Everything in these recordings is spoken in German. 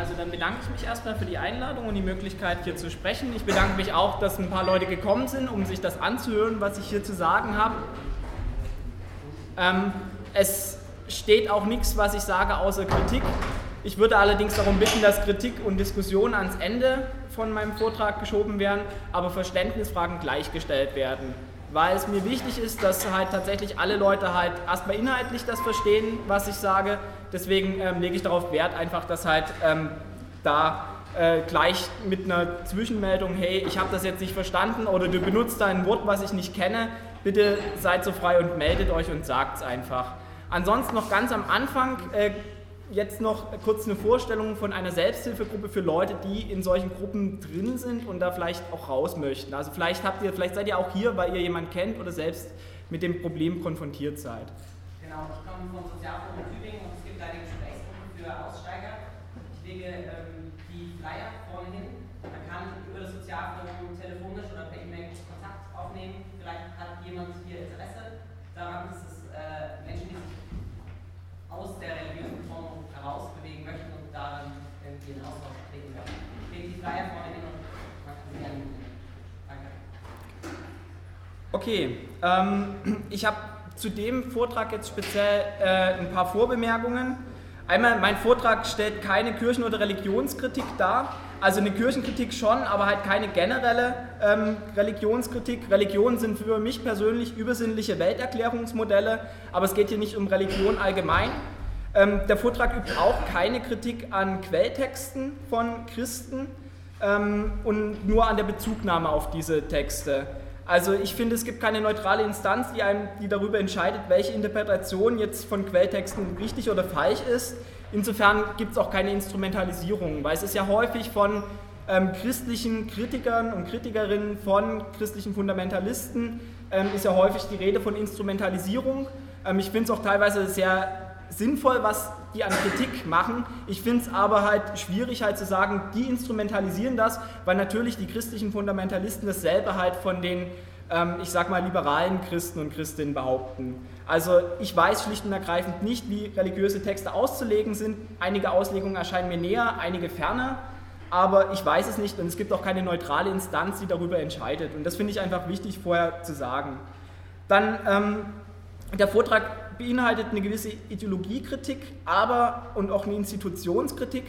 Also dann bedanke ich mich erstmal für die Einladung und die Möglichkeit hier zu sprechen. Ich bedanke mich auch, dass ein paar Leute gekommen sind, um sich das anzuhören, was ich hier zu sagen habe. Ähm, es steht auch nichts, was ich sage, außer Kritik. Ich würde allerdings darum bitten, dass Kritik und Diskussion ans Ende von meinem Vortrag geschoben werden, aber Verständnisfragen gleichgestellt werden. Weil es mir wichtig ist, dass halt tatsächlich alle Leute halt erstmal inhaltlich das verstehen, was ich sage. Deswegen ähm, lege ich darauf Wert, einfach, dass halt ähm, da äh, gleich mit einer Zwischenmeldung, hey, ich habe das jetzt nicht verstanden oder du benutzt ein Wort, was ich nicht kenne, bitte seid so frei und meldet euch und sagt es einfach. Ansonsten noch ganz am Anfang äh, jetzt noch kurz eine Vorstellung von einer Selbsthilfegruppe für Leute, die in solchen Gruppen drin sind und da vielleicht auch raus möchten. Also vielleicht habt ihr, vielleicht seid ihr auch hier, weil ihr jemanden kennt oder selbst mit dem Problem konfrontiert seid. Genau, ich komme vom Sozialforum Tübingen und es gibt eine Gesprächsgruppe für Aussteiger. Ich lege ähm, die Flyer vorne hin. Man kann über das Sozialforum telefonisch oder per E-Mail Kontakt aufnehmen. Vielleicht hat jemand hier Interesse daran, dass es äh, Menschen, die sich aus der religiösen Formung herausbewegen möchten und daran in Austausch treten können. Lege die Flyer vorne hin und man kann sie gerne Danke. Okay, ähm, ich habe zu dem Vortrag jetzt speziell äh, ein paar Vorbemerkungen. Einmal, mein Vortrag stellt keine Kirchen- oder Religionskritik dar. Also eine Kirchenkritik schon, aber halt keine generelle ähm, Religionskritik. Religionen sind für mich persönlich übersinnliche Welterklärungsmodelle, aber es geht hier nicht um Religion allgemein. Ähm, der Vortrag übt auch keine Kritik an Quelltexten von Christen ähm, und nur an der Bezugnahme auf diese Texte. Also ich finde, es gibt keine neutrale Instanz, die, einem, die darüber entscheidet, welche Interpretation jetzt von Quelltexten richtig oder falsch ist. Insofern gibt es auch keine Instrumentalisierung, weil es ist ja häufig von ähm, christlichen Kritikern und Kritikerinnen, von christlichen Fundamentalisten, ähm, ist ja häufig die Rede von Instrumentalisierung. Ähm, ich finde es auch teilweise sehr sinnvoll, was die an Kritik machen. Ich finde es aber halt schwierig halt zu sagen, die instrumentalisieren das, weil natürlich die christlichen Fundamentalisten dasselbe halt von den, ähm, ich sag mal, liberalen Christen und Christinnen behaupten. Also ich weiß schlicht und ergreifend nicht, wie religiöse Texte auszulegen sind. Einige Auslegungen erscheinen mir näher, einige ferner. Aber ich weiß es nicht und es gibt auch keine neutrale Instanz, die darüber entscheidet. Und das finde ich einfach wichtig vorher zu sagen. Dann ähm, der Vortrag beinhaltet eine gewisse Ideologiekritik, aber und auch eine Institutionskritik.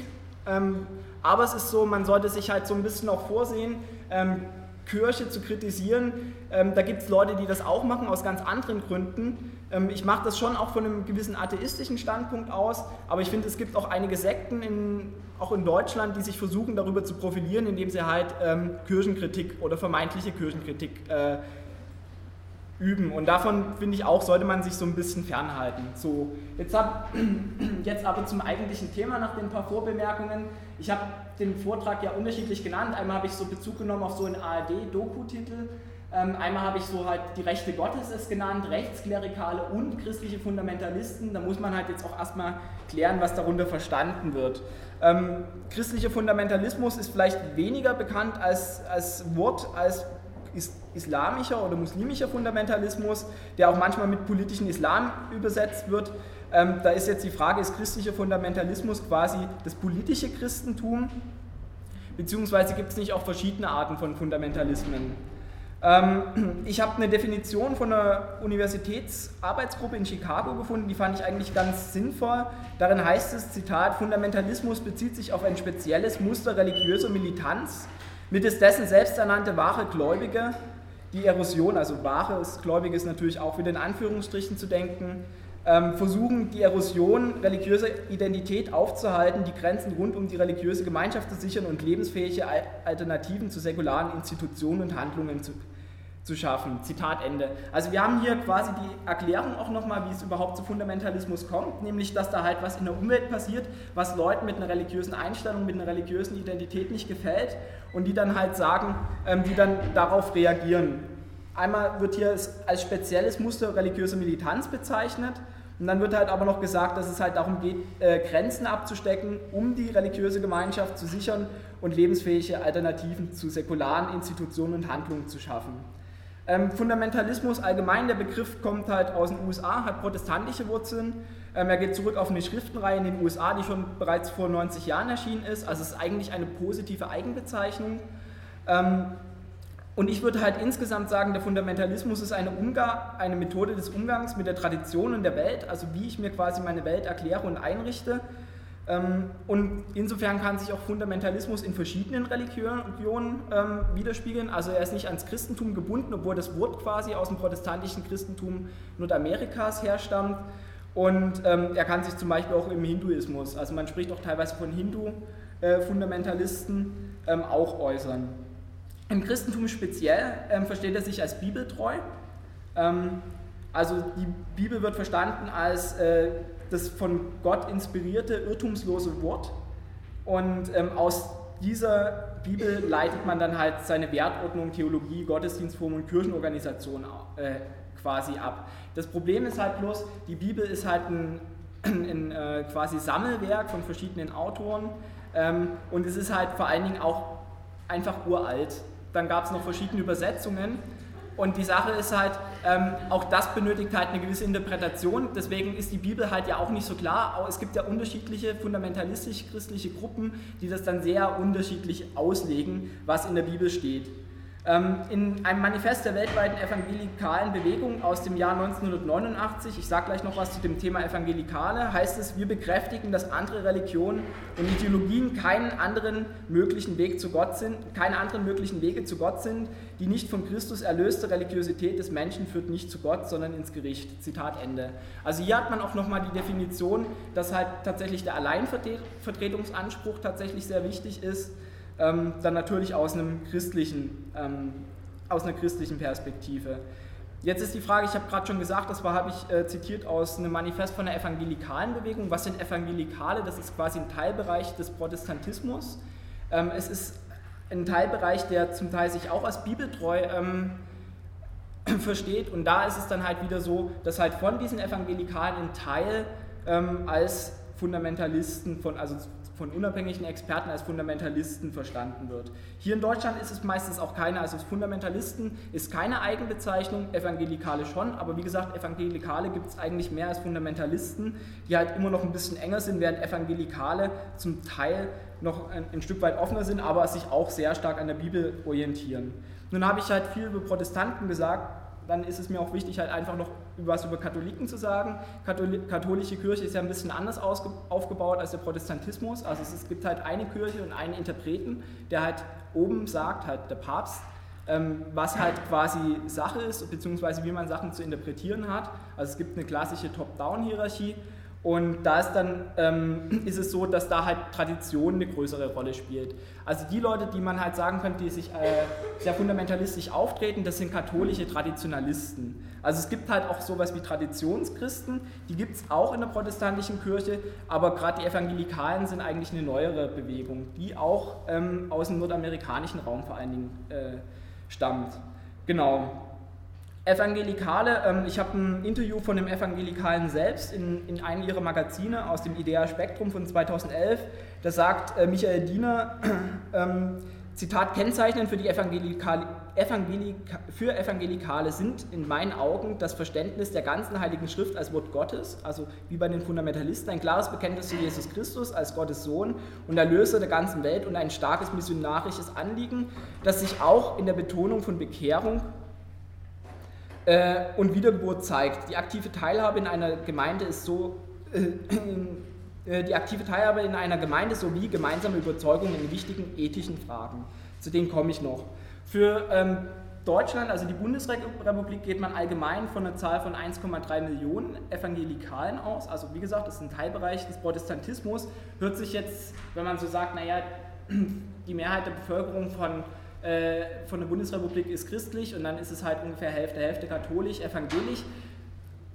Ähm, aber es ist so, man sollte sich halt so ein bisschen auch vorsehen, ähm, Kirche zu kritisieren. Ähm, da gibt es Leute, die das auch machen, aus ganz anderen Gründen. Ähm, ich mache das schon auch von einem gewissen atheistischen Standpunkt aus, aber ich finde, es gibt auch einige Sekten, in, auch in Deutschland, die sich versuchen, darüber zu profilieren, indem sie halt ähm, Kirchenkritik oder vermeintliche Kirchenkritik äh, üben. Und davon finde ich auch, sollte man sich so ein bisschen fernhalten. So, jetzt, hab, jetzt aber zum eigentlichen Thema nach den paar Vorbemerkungen. Ich habe den Vortrag ja unterschiedlich genannt. Einmal habe ich so Bezug genommen auf so einen ARD-Doku-Titel. Ähm, einmal habe ich so halt die Rechte Gottes es genannt, Rechtsklerikale und christliche Fundamentalisten. Da muss man halt jetzt auch erstmal klären, was darunter verstanden wird. Ähm, christlicher Fundamentalismus ist vielleicht weniger bekannt als, als Wort, als islamischer oder muslimischer Fundamentalismus, der auch manchmal mit politischen Islam übersetzt wird. Ähm, da ist jetzt die Frage, ist christlicher Fundamentalismus quasi das politische Christentum? Beziehungsweise gibt es nicht auch verschiedene Arten von Fundamentalismen? Ähm, ich habe eine Definition von einer Universitätsarbeitsgruppe in Chicago gefunden, die fand ich eigentlich ganz sinnvoll. Darin heißt es, Zitat, Fundamentalismus bezieht sich auf ein spezielles Muster religiöser Militanz, Mittels dessen selbsternannte wahre Gläubige die Erosion, also wahre Gläubige ist natürlich auch wieder in Anführungsstrichen zu denken, ähm, versuchen die Erosion religiöser Identität aufzuhalten, die Grenzen rund um die religiöse Gemeinschaft zu sichern und lebensfähige Alternativen zu säkularen Institutionen und Handlungen zu, zu schaffen. Zitat Ende. Also wir haben hier quasi die Erklärung auch nochmal, wie es überhaupt zu Fundamentalismus kommt, nämlich dass da halt was in der Umwelt passiert, was Leuten mit einer religiösen Einstellung, mit einer religiösen Identität nicht gefällt und die dann halt sagen, ähm, die dann darauf reagieren. Einmal wird hier als spezielles Muster religiöse Militanz bezeichnet und dann wird halt aber noch gesagt, dass es halt darum geht, äh, Grenzen abzustecken, um die religiöse Gemeinschaft zu sichern und lebensfähige Alternativen zu säkularen Institutionen und Handlungen zu schaffen. Ähm, Fundamentalismus allgemein, der Begriff kommt halt aus den USA, hat protestantische Wurzeln. Ähm, er geht zurück auf eine Schriftenreihe in den USA, die schon bereits vor 90 Jahren erschienen ist. Also es ist eigentlich eine positive Eigenbezeichnung. Ähm, und ich würde halt insgesamt sagen, der Fundamentalismus ist eine, eine Methode des Umgangs mit der Tradition und der Welt, also wie ich mir quasi meine Welt erkläre und einrichte. Ähm, und insofern kann sich auch Fundamentalismus in verschiedenen Religionen ähm, widerspiegeln. Also er ist nicht ans Christentum gebunden, obwohl das Wort quasi aus dem protestantischen Christentum Nordamerikas herstammt. Und ähm, er kann sich zum Beispiel auch im Hinduismus, also man spricht auch teilweise von Hindu-Fundamentalisten, äh, auch äußern. Im Christentum speziell versteht er sich als bibeltreu. Also die Bibel wird verstanden als äh, das von Gott inspirierte, irrtumslose Wort. Und ähm, aus dieser Bibel leitet man dann halt seine Wertordnung, Theologie, Gottesdienstform und Kirchenorganisation äh, quasi ab. Das Problem ist halt bloß, die Bibel ist halt ein, ein, äh, quasi Sammelwerk von verschiedenen Autoren ähm, und es ist halt vor allen Dingen auch einfach uralt. Dann gab es noch verschiedene Übersetzungen. Und die Sache ist halt, ähm, auch das benötigt halt eine gewisse Interpretation. Deswegen ist die Bibel halt ja auch nicht so klar. Es gibt ja unterschiedliche fundamentalistisch-christliche Gruppen, die das dann sehr unterschiedlich auslegen, was in der Bibel steht. Ähm, in einem Manifest der weltweiten evangelikalen Bewegung aus dem Jahr 1989, ich sage gleich noch was zu dem Thema Evangelikale, heißt es, wir bekräftigen, dass andere Religionen und Ideologien keinen anderen möglichen Weg zu Gott sind, keine anderen möglichen Wege zu Gott sind. Die nicht von Christus erlöste Religiosität des Menschen führt nicht zu Gott, sondern ins Gericht. Zitat Ende. Also hier hat man auch nochmal die Definition, dass halt tatsächlich der Alleinvertretungsanspruch tatsächlich sehr wichtig ist ähm, dann natürlich aus, einem christlichen, ähm, aus einer christlichen Perspektive. Jetzt ist die Frage, ich habe gerade schon gesagt, das habe ich äh, zitiert aus einem Manifest von der evangelikalen Bewegung. Was sind Evangelikale? Das ist quasi ein Teilbereich des Protestantismus. Ähm, es ist ein Teilbereich, der zum Teil sich auch als bibeltreu ähm, versteht. Und da ist es dann halt wieder so, dass halt von diesen Evangelikalen ein Teil ähm, als Fundamentalisten, von, also von unabhängigen Experten als Fundamentalisten verstanden wird. Hier in Deutschland ist es meistens auch keine, also Fundamentalisten ist keine Eigenbezeichnung, Evangelikale schon, aber wie gesagt, Evangelikale gibt es eigentlich mehr als Fundamentalisten, die halt immer noch ein bisschen enger sind, während Evangelikale zum Teil noch ein, ein Stück weit offener sind, aber sich auch sehr stark an der Bibel orientieren. Nun habe ich halt viel über Protestanten gesagt, dann ist es mir auch wichtig, halt einfach noch was über Katholiken zu sagen. katholische Kirche ist ja ein bisschen anders aufgebaut als der Protestantismus. Also es gibt halt eine Kirche und einen Interpreten, der halt oben sagt, halt der Papst, ähm, was halt quasi Sache ist, beziehungsweise wie man Sachen zu interpretieren hat. Also es gibt eine klassische Top-Down-Hierarchie und da ist dann ähm, ist es so, dass da halt Tradition eine größere Rolle spielt. Also die Leute, die man halt sagen könnte, die sich äh, sehr fundamentalistisch auftreten, das sind katholische Traditionalisten. Also es gibt halt auch sowas wie Traditionschristen, die gibt es auch in der protestantischen Kirche, aber gerade die Evangelikalen sind eigentlich eine neuere Bewegung, die auch ähm, aus dem nordamerikanischen Raum vor allen Dingen äh, stammt. Genau. Evangelikale, ähm, ich habe ein Interview von dem Evangelikalen selbst in, in einem ihrer Magazine aus dem Idea Spektrum von 2011. Da sagt äh, Michael Diener, ähm, Zitat, Kennzeichnend für, die Evangelikale, Evangelika, für Evangelikale sind in meinen Augen das Verständnis der ganzen Heiligen Schrift als Wort Gottes, also wie bei den Fundamentalisten, ein klares Bekenntnis zu Jesus Christus als Gottes Sohn und Erlöser der ganzen Welt und ein starkes missionarisches Anliegen, das sich auch in der Betonung von Bekehrung äh, und Wiedergeburt zeigt. Die aktive Teilhabe in einer Gemeinde ist so, äh, äh, die aktive Teilhabe in einer Gemeinde sowie gemeinsame Überzeugungen in wichtigen ethischen Fragen. Zu denen komme ich noch. Für ähm, Deutschland, also die Bundesrepublik, geht man allgemein von einer Zahl von 1,3 Millionen Evangelikalen aus. Also wie gesagt, das ist ein Teilbereich des Protestantismus. Hört sich jetzt, wenn man so sagt, naja, die Mehrheit der Bevölkerung von äh, von der Bundesrepublik ist christlich und dann ist es halt ungefähr Hälfte, Hälfte katholisch, evangelisch.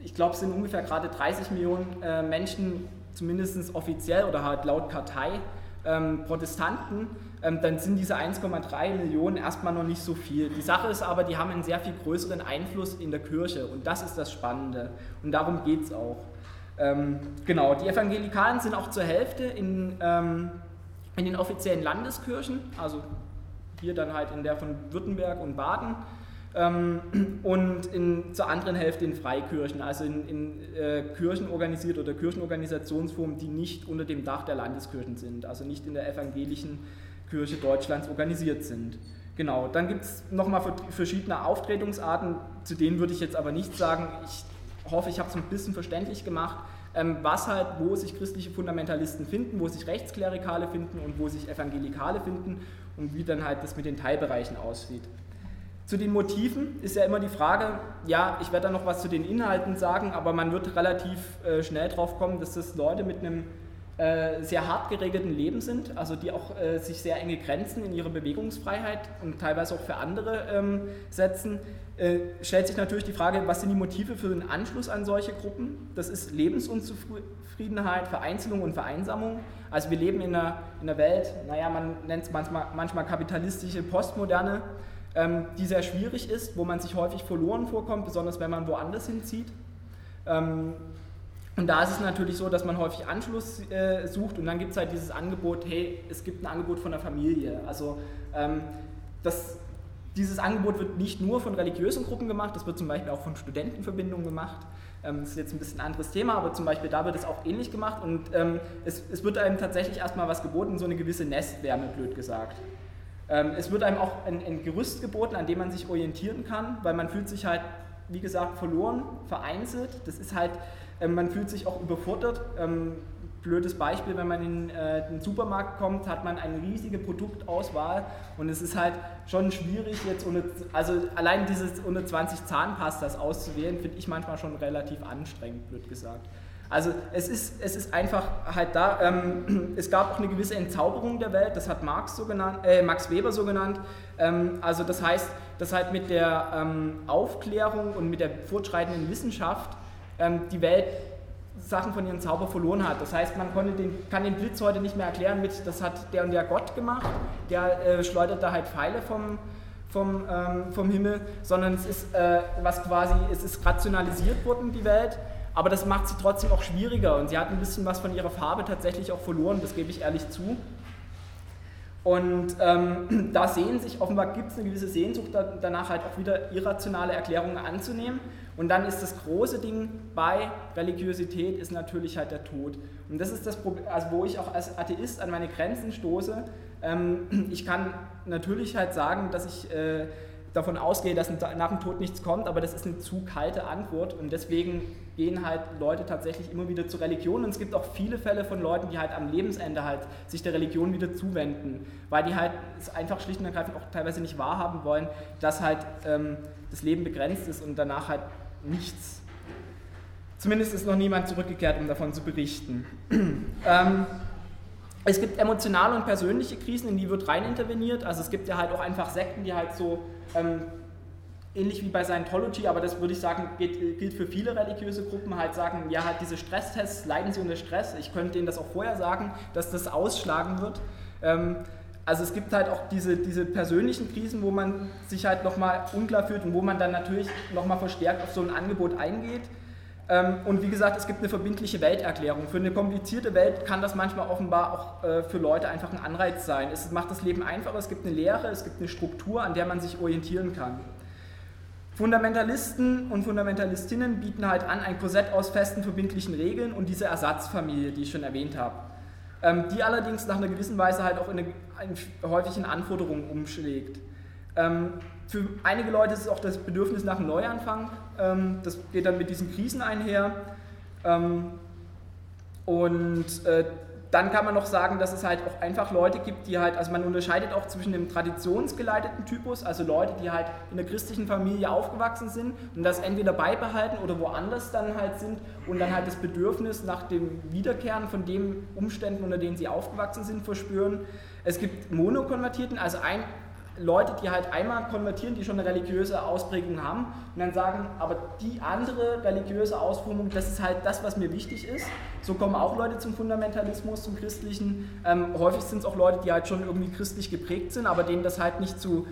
Ich glaube, es sind ungefähr gerade 30 Millionen äh, Menschen, zumindest offiziell oder halt laut Partei, ähm, Protestanten. Ähm, dann sind diese 1,3 Millionen erstmal noch nicht so viel. Die Sache ist aber, die haben einen sehr viel größeren Einfluss in der Kirche und das ist das Spannende und darum geht es auch. Ähm, genau, die Evangelikalen sind auch zur Hälfte in, ähm, in den offiziellen Landeskirchen, also hier dann halt in der von Württemberg und Baden. ähm, und in, zur anderen Hälfte in Freikirchen, also in, in äh, Kirchen organisiert oder Kirchenorganisationsformen, die nicht unter dem Dach der Landeskirchen sind, also nicht in der evangelischen Kirche Deutschlands organisiert sind. Genau, dann gibt es nochmal verschiedene Auftretungsarten, zu denen würde ich jetzt aber nicht sagen. Ich hoffe, ich habe es ein bisschen verständlich gemacht, ähm, was halt, wo sich christliche Fundamentalisten finden, wo sich Rechtsklerikale finden und wo sich Evangelikale finden und wie dann halt das mit den Teilbereichen aussieht. Zu den Motiven ist ja immer die Frage, ja, ich werde da noch was zu den Inhalten sagen, aber man wird relativ äh, schnell drauf kommen, dass das Leute mit einem äh, sehr hart geregelten Leben sind, also die auch äh, sich sehr enge Grenzen in ihrer Bewegungsfreiheit und teilweise auch für andere ähm, setzen, äh, stellt sich natürlich die Frage, was sind die Motive für den Anschluss an solche Gruppen? Das ist Lebensunzufriedenheit, Vereinzelung und Vereinsamung. Also wir leben in einer, in einer Welt, naja, man nennt es manchmal, manchmal kapitalistische Postmoderne, ähm, die sehr schwierig ist, wo man sich häufig verloren vorkommt, besonders wenn man woanders hinzieht. Ähm, und da ist es natürlich so, dass man häufig Anschluss äh, sucht und dann gibt es halt dieses Angebot, hey, es gibt ein Angebot von der Familie. Also ähm, das, dieses Angebot wird nicht nur von religiösen Gruppen gemacht, das wird zum Beispiel auch von Studentenverbindungen gemacht. Ähm, das ist jetzt ein bisschen ein anderes Thema, aber zum Beispiel da wird es auch ähnlich gemacht und ähm, es, es wird einem tatsächlich erstmal was geboten, so eine gewisse Nestwärme, blöd gesagt. Ähm, es wird einem auch ein, ein Gerüst geboten, an dem man sich orientieren kann, weil man fühlt sich halt, wie gesagt, verloren, vereinzelt. Das ist halt man fühlt sich auch überfordert. Blödes Beispiel, wenn man in äh, den Supermarkt kommt, hat man eine riesige Produktauswahl und es ist halt schon schwierig, jetzt ohne, also allein dieses unter 20 Zahnpastas auszuwählen, finde ich manchmal schon relativ anstrengend, blöd gesagt. Also es ist, es ist einfach halt da, ähm, es gab auch eine gewisse Entzauberung der Welt, das hat Marx so genannt, äh, Max Weber so genannt. Ähm, also das heißt, dass halt mit der ähm, Aufklärung und mit der fortschreitenden Wissenschaft ähm, die Welt Sachen von ihrem Zauber verloren hat. Das heißt, man konnte den, kann den Blitz heute nicht mehr erklären mit, das hat der und der Gott gemacht, der äh, schleudert da halt Pfeile vom, vom, ähm, vom Himmel, sondern es ist äh, was quasi, es ist rationalisiert worden, die Welt, aber das macht sie trotzdem auch schwieriger und sie hat ein bisschen was von ihrer Farbe tatsächlich auch verloren, das gebe ich ehrlich zu. Und ähm, da sehen sich, offenbar gibt es eine gewisse Sehnsucht danach halt auch wieder irrationale Erklärungen anzunehmen. Und dann ist das große Ding bei Religiosität ist natürlich halt der Tod. Und das ist das Problem, also wo ich auch als Atheist an meine Grenzen stoße. Ähm, ich kann natürlich halt sagen, dass ich äh, davon ausgehe, dass nach dem Tod nichts kommt, aber das ist eine zu kalte Antwort und deswegen gehen halt Leute tatsächlich immer wieder zur Religion und es gibt auch viele Fälle von Leuten, die halt am Lebensende halt sich der Religion wieder zuwenden, weil die halt es einfach schlicht und ergreifend auch teilweise nicht wahrhaben wollen, dass halt ähm, das Leben begrenzt ist und danach halt nichts. Zumindest ist noch niemand zurückgekehrt, um davon zu berichten. ähm, es gibt emotionale und persönliche Krisen, in die wird rein interveniert. Also es gibt ja halt auch einfach Sekten, die halt so ähm, ähnlich wie bei Scientology, aber das würde ich sagen, gilt, gilt, für viele religiöse Gruppen, halt sagen, ja, halt diese Stresstests, leiden sie unter Stress. Ich könnte denen das auch vorher sagen, dass das ausschlagen wird. Ähm, also es gibt halt auch diese, diese persönlichen Krisen, wo man sich halt nochmal unklar fühlt und wo man dann natürlich nochmal verstärkt auf so ein Angebot eingeht. Ähm, und wie gesagt, es gibt eine verbindliche Welterklärung. Für eine komplizierte Welt kann das manchmal offenbar auch äh, für Leute einfach ein Anreiz sein. Es macht das Leben einfacher, es gibt eine Lehre, es gibt eine Struktur, an der man sich orientieren kann. Fundamentalisten und Fundamentalistinnen bieten halt an ein Korsett aus festen verbindlichen Regeln und diese Ersatzfamilie, die ich schon erwähnt habe. Ähm, die allerdings nach einer gewissen Weise halt auch in, eine, in häufigen Anforderungen umschlägt. Ähm, für einige Leute ist es auch das Bedürfnis nach einem Neuanfang. Ähm, das geht dann mit diesen Krisen einher. und äh, dann kann man noch sagen, dass es halt auch einfach Leute gibt, die halt, also man unterscheidet auch zwischen dem traditionsgeleiteten Typus, also Leute, die halt in der christlichen Familie aufgewachsen sind und das entweder beibehalten oder woanders dann halt sind und dann halt das Bedürfnis nach dem Wiederkehren von den Umständen, unter denen sie aufgewachsen sind, verspüren. Es gibt Monokonvertierten, also ein Leute, die halt einmal konvertieren, die schon eine religiöse Ausprägung haben und dann sagen, aber die andere religiöse Ausformung, das ist halt das, was mir wichtig ist. So kommen auch Leute zum Fundamentalismus, zum Christlichen. Ähm, häufig sind es auch Leute, die halt schon irgendwie christlich geprägt sind, aber denen das halt nicht zu,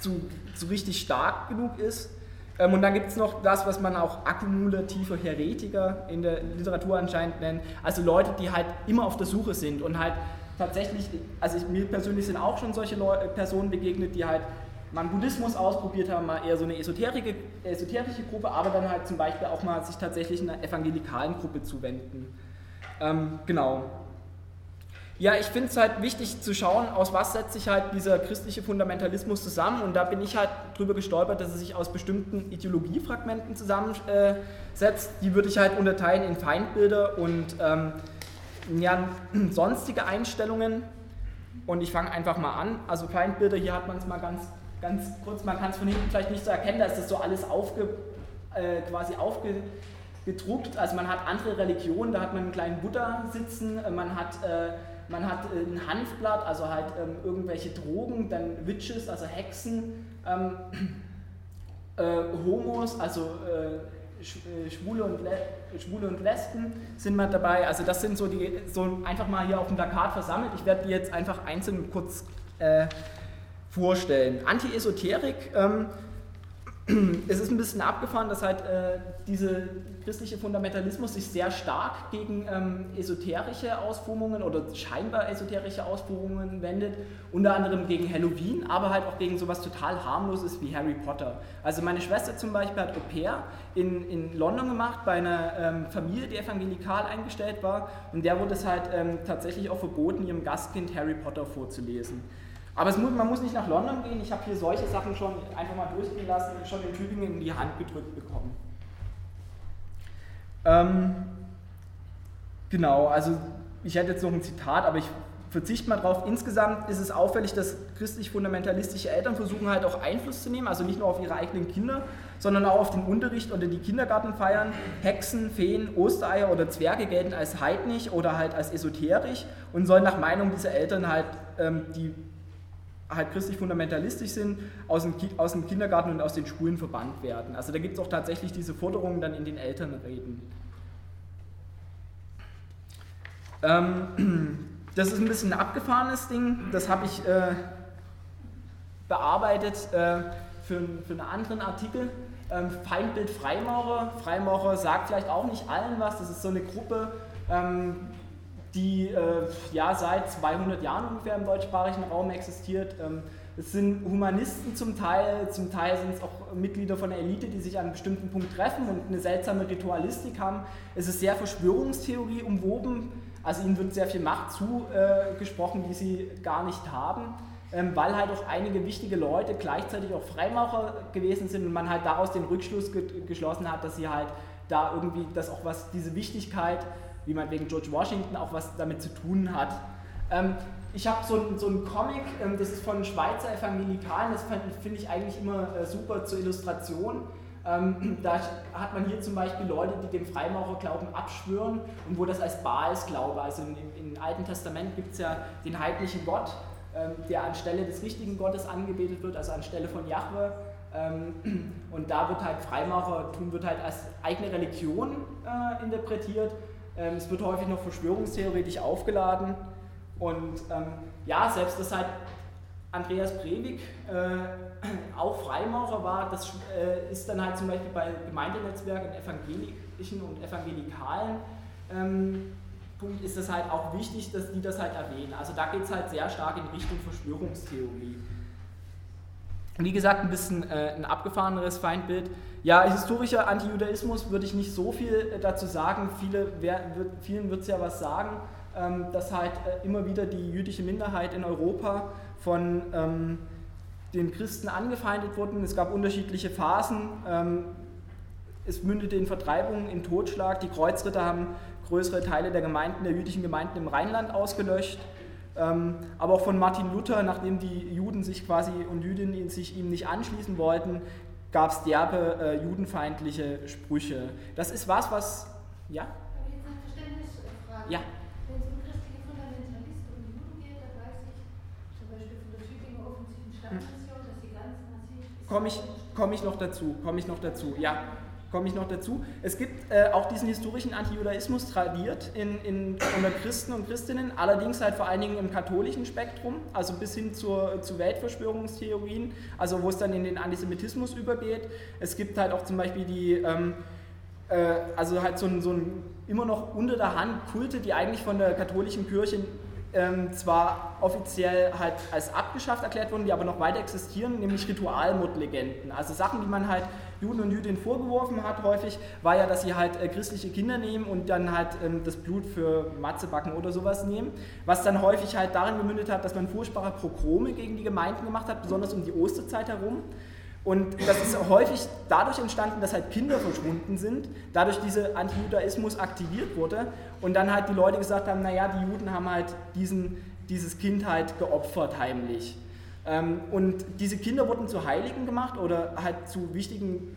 zu, zu richtig stark genug ist. Ähm, und dann gibt es noch das, was man auch akkumulative Heretiker in der Literatur anscheinend nennt. Also Leute, die halt immer auf der Suche sind und halt tatsächlich, also ich, mir persönlich sind auch schon solche Leute, Personen begegnet, die halt mal Buddhismus ausprobiert haben, mal eher so eine esoterische, esoterische Gruppe, aber dann halt zum Beispiel auch mal sich tatsächlich einer evangelikalen Gruppe zuwenden. Ähm, genau. Ja, ich finde es halt wichtig zu schauen, aus was setzt sich halt dieser christliche Fundamentalismus zusammen und da bin ich halt drüber gestolpert, dass er sich aus bestimmten Ideologiefragmenten zusammensetzt. Die würde ich halt unterteilen in Feindbilder und ähm, ja, sonstige Einstellungen und ich fange einfach mal an. Also Feindbilder, hier hat man es mal ganz, ganz kurz, man kann es von hinten vielleicht nicht so erkennen, da ist das so alles aufge, äh, quasi aufgedruckt. Also man hat andere Religionen, da hat man einen kleinen Buddha sitzen, man hat... Äh, man hat äh, ein Hanfblatt, also halt ähm, irgendwelche Drogen, dann Witches, also Hexen, ähm, äh, Homos, also äh, äh, Schwule, und Schwule und Lesben sind mit dabei. Also das sind so die, so einfach mal hier auf dem Plakat versammelt. Ich werde die jetzt einfach einzeln kurz äh, vorstellen. Anti-Esoterik, ähm, es ist ein bisschen abgefahren, dass halt äh, dieser christliche Fundamentalismus sich sehr stark gegen ähm, esoterische Ausformungen oder scheinbar esoterische Ausformungen wendet, unter anderem gegen Halloween, aber halt auch gegen sowas total harmloses wie Harry Potter. Also meine Schwester zum Beispiel hat Au pair in, in London gemacht bei einer ähm, Familie, die evangelikal eingestellt war und der wurde es halt ähm, tatsächlich auch verboten, ihrem Gastkind Harry Potter vorzulesen. Aber muss, man muss nicht nach London gehen. Ich habe hier solche Sachen schon einfach mal durchgehen lassen, schon in Tübingen in die Hand gedrückt bekommen. Ähm, genau, also ich hätte jetzt noch ein Zitat, aber ich verzichte mal drauf. Insgesamt ist es auffällig, dass christlich-fundamentalistische Eltern versuchen halt auch Einfluss zu nehmen, also nicht nur auf ihre eigenen Kinder, sondern auch auf den Unterricht oder die Kindergartenfeiern. Hexen, Feen, Ostereier oder Zwerge gelten als heidnig oder halt als esoterisch und sollen nach Meinung dieser Eltern halt ähm, die halt christlich fundamentalistisch sind, aus dem, aus dem Kindergarten und aus den Schulen verbannt werden. Also da gibt es auch tatsächlich diese Forderungen dann in den Elternreden. Ähm, das ist ein bisschen ein abgefahrenes Ding, das habe ich äh, bearbeitet äh, für, für einen anderen Artikel. Ähm, Feindbild Freimaurer. Freimaurer sagt vielleicht auch nicht allen was, das ist so eine Gruppe, ähm, die äh, ja, seit 200 Jahren ungefähr im deutschsprachigen Raum existiert. Ähm, es sind Humanisten zum Teil, zum Teil sind es auch Mitglieder von der Elite, die sich an einem bestimmten Punkt treffen und eine seltsame Ritualistik haben. Es ist sehr Verschwörungstheorie umwoben, also ihnen wird sehr viel Macht zugesprochen, die sie gar nicht haben, ähm, weil halt auch einige wichtige Leute gleichzeitig auch Freimaurer gewesen sind und man halt daraus den Rückschluss ge geschlossen hat, dass sie halt da irgendwie, dass auch was diese Wichtigkeit wie man wegen George Washington auch was damit zu tun hat. Ähm, ich habe so, so einen Comic, ähm, das ist von Schweizer Evangelikalen, das finde ich eigentlich immer äh, super zur Illustration. Ähm, da hat man hier zum Beispiel Leute, die dem Freimaurerglauben abschwören und wo das als Baalsglaube, also im, Alten Testament gibt es ja den heidlichen Gott, ähm, der anstelle des richtigen Gottes angebetet wird, also anstelle von Jahwe. Ähm, und da wird halt Freimaurertum wird halt als eigene Religion äh, interpretiert es wird häufig noch verschwörungstheoretisch aufgeladen. Und ähm, ja, selbst dass halt Andreas Breivik äh, auch Freimaurer war, das äh, ist dann halt zum Beispiel bei Gemeindenetzwerken, evangelischen und evangelikalen ähm, Punkt ist es halt auch wichtig, dass die das halt erwähnen. Also da geht es halt sehr stark in Richtung Verschwörungstheorie. Wie gesagt, ein bisschen äh, ein abgefahreneres Feindbild. Ja, historischer Antijudaismus würde ich nicht so viel äh, dazu sagen. Viele, wer, wird, vielen wird es ja was sagen, ähm, dass halt äh, immer wieder die jüdische Minderheit in Europa von ähm, den Christen angefeindet wurden. Es gab unterschiedliche Phasen. Ähm, es mündete in Vertreibungen, in Totschlag. Die Kreuzritter haben größere Teile der Gemeinden, der jüdischen Gemeinden im Rheinland ausgelöscht. Ähm, aber auch von Martin Luther, nachdem die Juden sich quasi und Jüdinnen sich ihm nicht anschließen wollten, gab es derbe äh, judenfeindliche Sprüche. Das ist was, was. Ja? Habe ich jetzt eine Verständnisfrage? Ja. Wenn es um christliche Fundamentalisten und Juden geht, dann weiß ich zum Beispiel von der Tübinger offensiven Stadtmission, dass sie ganz massiv. Komme ich, komm ich noch dazu, komme ich noch dazu, ja komme ich noch dazu. Es gibt äh, auch diesen historischen Antijudaismus tradiert in, in, unter Christen und Christinnen, allerdings halt vor allen Dingen im katholischen Spektrum, also bis hin zur, zu Weltverschwörungstheorien, also wo es dann in den Antisemitismus übergeht. Es gibt halt auch zum Beispiel die, ähm, äh, also halt so ein, so ein immer noch unter der Hand Kulte, die eigentlich von der katholischen Kirche ähm, zwar offiziell halt als abgeschafft erklärt wurden, die aber noch weiter existieren, nämlich Ritualmordlegenden. Also Sachen, die man halt Juden und Jüdinnen vorgeworfen hat häufig, war ja, dass sie halt äh, christliche Kinder nehmen und dann halt ähm, das Blut für Matzebacken oder sowas nehmen, was dann häufig halt darin gemündet hat, dass man furchtbare Progrome gegen die Gemeinden gemacht hat, besonders um die Osterzeit herum. Und das ist häufig dadurch entstanden, dass halt Kinder verschwunden sind, dadurch dieser Antijudaismus aktiviert wurde und dann halt die Leute gesagt haben, naja, die Juden haben halt diesen, dieses Kind halt geopfert heimlich. Ähm, und diese Kinder wurden zu Heiligen gemacht oder halt zu wichtigen,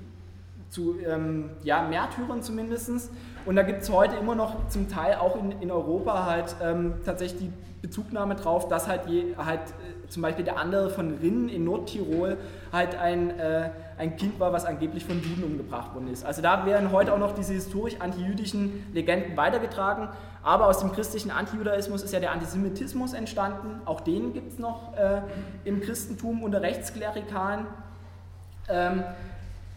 zu ähm, ja, Märtyrern zumindest. Und da gibt es heute immer noch zum Teil auch in, in Europa halt ähm, tatsächlich die Bezugnahme drauf, dass halt, je, halt äh, zum Beispiel der andere von Rinnen in Nordtirol halt ein, äh, ein Kind war, was angeblich von Juden umgebracht worden ist. Also da werden heute auch noch diese historisch antijüdischen Legenden weitergetragen. Aber aus dem christlichen Antijudaismus ist ja der Antisemitismus entstanden. Auch den gibt es noch äh, im Christentum unter Rechtsklerikalen. Ähm,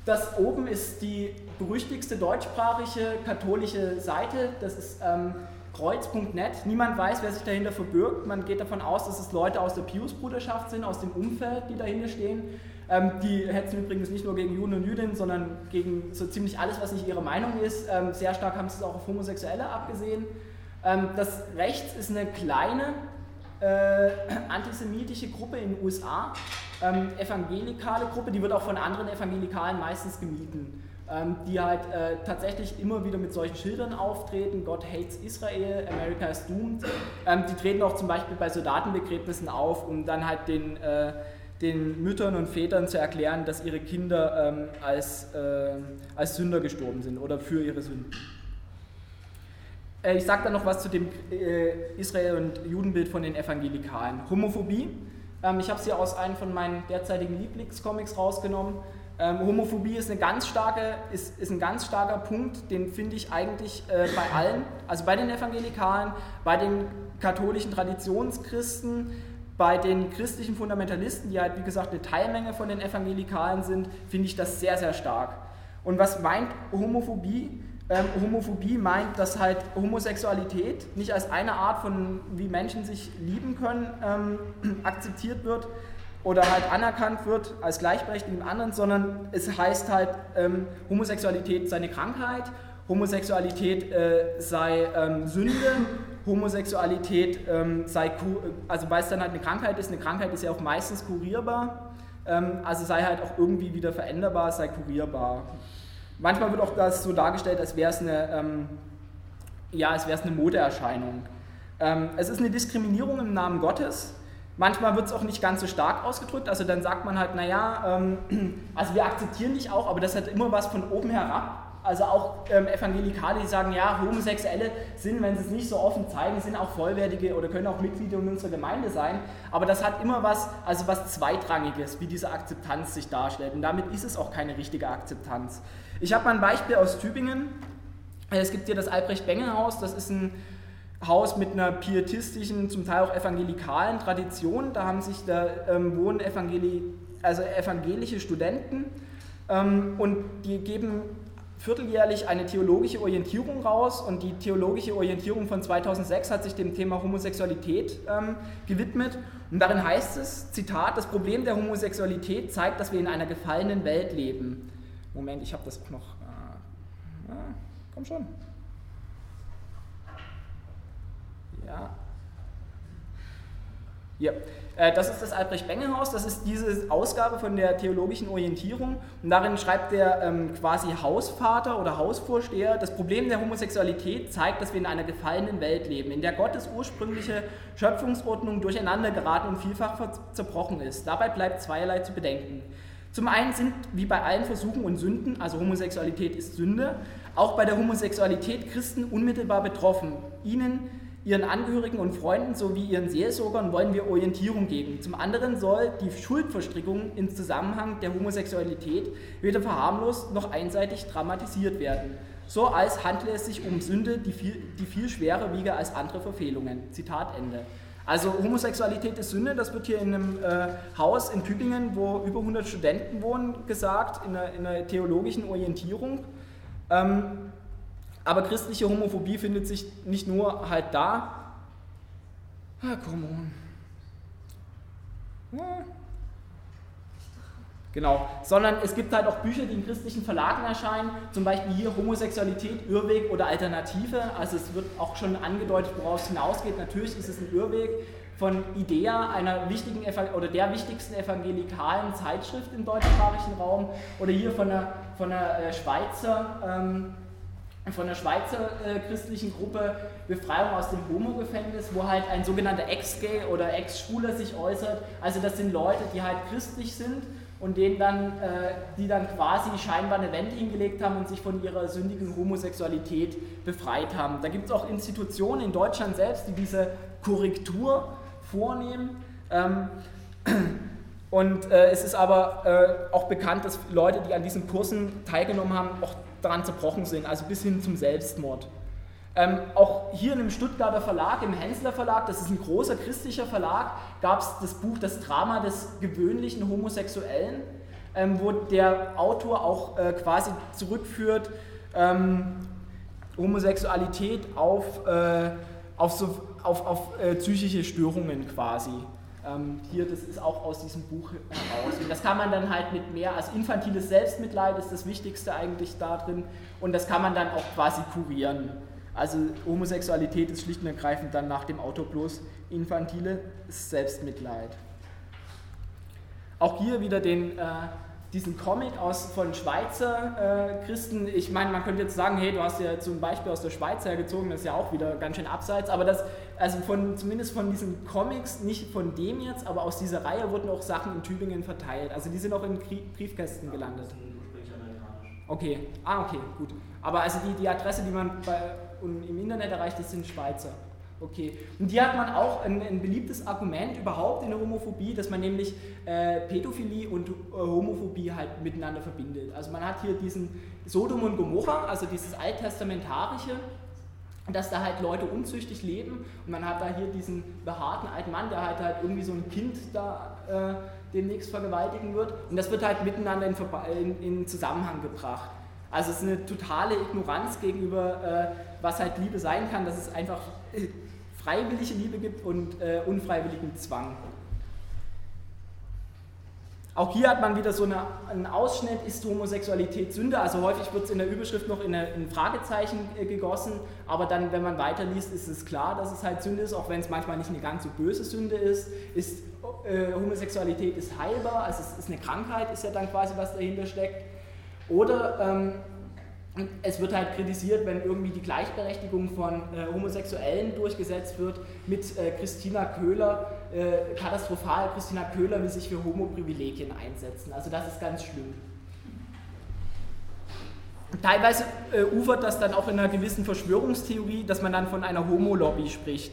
das oben ist die berüchtigste deutschsprachige katholische Seite. Das ist ähm, kreuz.net. Niemand weiß, wer sich dahinter verbirgt. Man geht davon aus, dass es Leute aus der Pius-Bruderschaft sind, aus dem Umfeld, die dahinter stehen. Ähm, die hetzen übrigens nicht nur gegen Juden und Jüdinnen, sondern gegen so ziemlich alles, was nicht ihre Meinung ist. Ähm, sehr stark haben sie es auch auf Homosexuelle abgesehen. Ähm, das Rechts ist eine kleine äh, antisemitische Gruppe in den USA, ähm, evangelikale Gruppe, die wird auch von anderen Evangelikalen meistens gemieden die halt äh, tatsächlich immer wieder mit solchen Schildern auftreten, God hates Israel, America is doomed. Ähm, die treten auch zum Beispiel bei Soldatenbegräbnissen auf, um dann halt den, äh, den Müttern und Vätern zu erklären, dass ihre Kinder ähm, als, äh, als Sünder gestorben sind oder für ihre Sünden. Äh, ich sage dann noch was zu dem äh, Israel- und Judenbild von den Evangelikalen. Homophobie. Ähm, ich habe sie aus einem von meinen derzeitigen Lieblingscomics rausgenommen. Ähm, Homophobie ist, eine ganz starke, ist, ist ein ganz starker Punkt, den finde ich eigentlich äh, bei allen, also bei den Evangelikalen, bei den katholischen Traditionschristen, bei den christlichen Fundamentalisten, die halt wie gesagt eine Teilmenge von den Evangelikalen sind, finde ich das sehr, sehr stark. Und was meint Homophobie? Ähm, Homophobie meint, dass halt Homosexualität nicht als eine Art von, wie Menschen sich lieben können, ähm, akzeptiert wird, oder halt anerkannt wird als gleichberechtigt mit anderen, sondern es heißt halt, ähm, Homosexualität sei eine Krankheit, Homosexualität äh, sei ähm, Sünde, Homosexualität ähm, sei, also weil es dann halt eine Krankheit ist, eine Krankheit ist ja auch meistens kurierbar, ähm, also sei halt auch irgendwie wieder veränderbar, sei kurierbar. Manchmal wird auch das so dargestellt, als wäre es eine, ähm, ja, als wäre es eine Modeerscheinung. Ähm, es ist eine Diskriminierung im Namen Gottes, Manchmal wird es auch nicht ganz so stark ausgedrückt, also dann sagt man halt, naja, ähm, also wir akzeptieren dich auch, aber das hat immer was von oben herab. Also auch ähm, Evangelikale, die sagen, ja, Homosexuelle sind, wenn sie es nicht so offen zeigen, sind auch vollwertige oder können auch Mitglieder in unserer Gemeinde sein. Aber das hat immer was, also was Zweitrangiges, wie diese Akzeptanz sich darstellt. Und damit ist es auch keine richtige Akzeptanz. Ich habe mal ein Beispiel aus Tübingen. Es gibt hier das Albrecht-Benge-Haus, das ist ein Haus mit einer pietistischen, zum Teil auch evangelikalen Tradition. Da haben sich da ähm, wohnen Evangeli also evangelische Studenten ähm, und die geben vierteljährlich eine theologische Orientierung raus und die theologische Orientierung von 2006 hat sich dem Thema Homosexualität ähm, gewidmet und darin heißt es, Zitat, das Problem der Homosexualität zeigt, dass wir in einer gefallenen Welt leben. Moment, ich habe das auch noch. Äh, komm schon. Ja. Hier. Äh, das ist das Albrecht-Benge-Haus, das ist diese Ausgabe von der theologischen Orientierung und darin schreibt der ähm, quasi Hausvater oder Hausvorsteher, das Problem der Homosexualität zeigt, dass wir in einer gefallenen Welt leben, in der Gottes ursprüngliche Schöpfungsordnung durcheinander geraten und vielfach zerbrochen ist. Dabei bleibt zweierlei zu bedenken. Zum einen sind, wie bei allen Versuchen und Sünden, also Homosexualität ist Sünde, auch bei der Homosexualität Christen unmittelbar betroffen. Ihnen Ihren Angehörigen und Freunden sowie ihren Seelsorgern wollen wir Orientierung geben. Zum anderen soll die Schuldverstrickung im Zusammenhang der Homosexualität weder verharmlost noch einseitig dramatisiert werden. So als handle es sich um Sünde, die viel, die viel schwerer wiege als andere Verfehlungen. Zitat Ende. Also Homosexualität ist Sünde, das wird hier in einem äh, Haus in Tübingen, wo über 100 Studenten wohnen, gesagt, in einer, in einer theologischen Orientierung. Ähm, aber christliche Homophobie findet sich nicht nur halt da, Ah, come on. Ja. Genau, sondern es gibt halt auch Bücher, die in christlichen Verlagen erscheinen, zum Beispiel hier Homosexualität, Irrweg oder Alternative. Also es wird auch schon angedeutet, woraus es hinausgeht. Natürlich ist es ein Irrweg von Idea, einer wichtigen oder der wichtigsten evangelikalen Zeitschrift im deutschsprachigen Raum, oder hier von der, von der äh, Schweizer ähm, von der Schweizer äh, christlichen Gruppe Befreiung aus dem Homo-Gefängnis, wo halt ein sogenannter Ex-Gay oder Ex-Schwuler sich äußert. Also das sind Leute, die halt christlich sind und denen dann, äh, die dann quasi scheinbar eine Wende hingelegt haben und sich von ihrer sündigen Homosexualität befreit haben. Da gibt es auch Institutionen in Deutschland selbst, die diese Korrektur vornehmen. Ähm, und äh, es ist aber äh, auch bekannt, dass Leute, die an diesen Kursen teilgenommen haben, auch daran zerbrochen sind, also bis hin zum Selbstmord. Ähm, auch hier in einem Stuttgarter Verlag, im Hensler Verlag, das ist ein großer christlicher Verlag, gab es das Buch Das Drama des gewöhnlichen Homosexuellen, ähm, wo der Autor auch äh, quasi zurückführt, ähm, Homosexualität auf, äh, auf, so, auf, auf äh, psychische Störungen quasi. Ähm, hier, das ist auch aus diesem Buch heraus. Und das kann man dann halt mit mehr, also infantiles Selbstmitleid ist das Wichtigste eigentlich da drin und das kann man dann auch quasi kurieren. Also Homosexualität ist schlicht und ergreifend dann nach dem Autor bloß infantiles Selbstmitleid. Auch hier wieder den äh, diesen Comic aus, von Schweizer äh, Christen, ich meine, man könnte jetzt sagen, hey, du hast ja zum Beispiel aus der Schweiz hergezogen, das ist ja auch wieder ganz schön abseits, aber das, also von, zumindest von diesen Comics, nicht von dem jetzt, aber aus dieser Reihe wurden auch Sachen in Tübingen verteilt. Also die sind auch in Briefkästen gelandet. Okay, ah, okay, gut. Aber also die, die Adresse, die man bei, im Internet erreicht, das sind Schweizer. Okay, und hier hat man auch ein, ein, beliebtes Argument überhaupt in der Homophobie, dass man nämlich äh, Pädophilie und äh, Homophobie halt miteinander verbindet. Also man hat hier diesen Sodom und Gomorra, also dieses alttestamentarische, dass da halt Leute unzüchtig leben und man hat da hier diesen behaarten alten Mann, der halt halt irgendwie so ein Kind da äh, demnächst vergewaltigen wird und das wird halt miteinander in, in, in Zusammenhang gebracht. Also es ist eine totale Ignoranz gegenüber, äh, was halt Liebe sein kann, dass es einfach äh, freiwillige Liebe gibt und äh, unfreiwilligen Zwang. Auch hier hat man wieder so eine, einen Ausschnitt, ist Homosexualität Sünde? Also häufig wird es in der Überschrift noch in ein Fragezeichen äh, gegossen, aber dann, wenn man weiterliest, ist es klar, dass es halt Sünde ist, auch wenn es manchmal nicht eine ganz so böse Sünde ist. ist äh, Homosexualität ist heilbar, also es ist eine Krankheit, ist ja dann quasi, was dahinter steckt. Oder ähm, es wird halt kritisiert, wenn irgendwie die Gleichberechtigung von äh, Homosexuellen durchgesetzt wird mit äh, Christina Köhler, äh, katastrophal, Christina Köhler will sich für Homoprivilegien einsetzen. Also das ist ganz schlimm. Teilweise äh, ufert das dann auch in einer gewissen Verschwörungstheorie, dass man dann von einer Homo-Lobby spricht.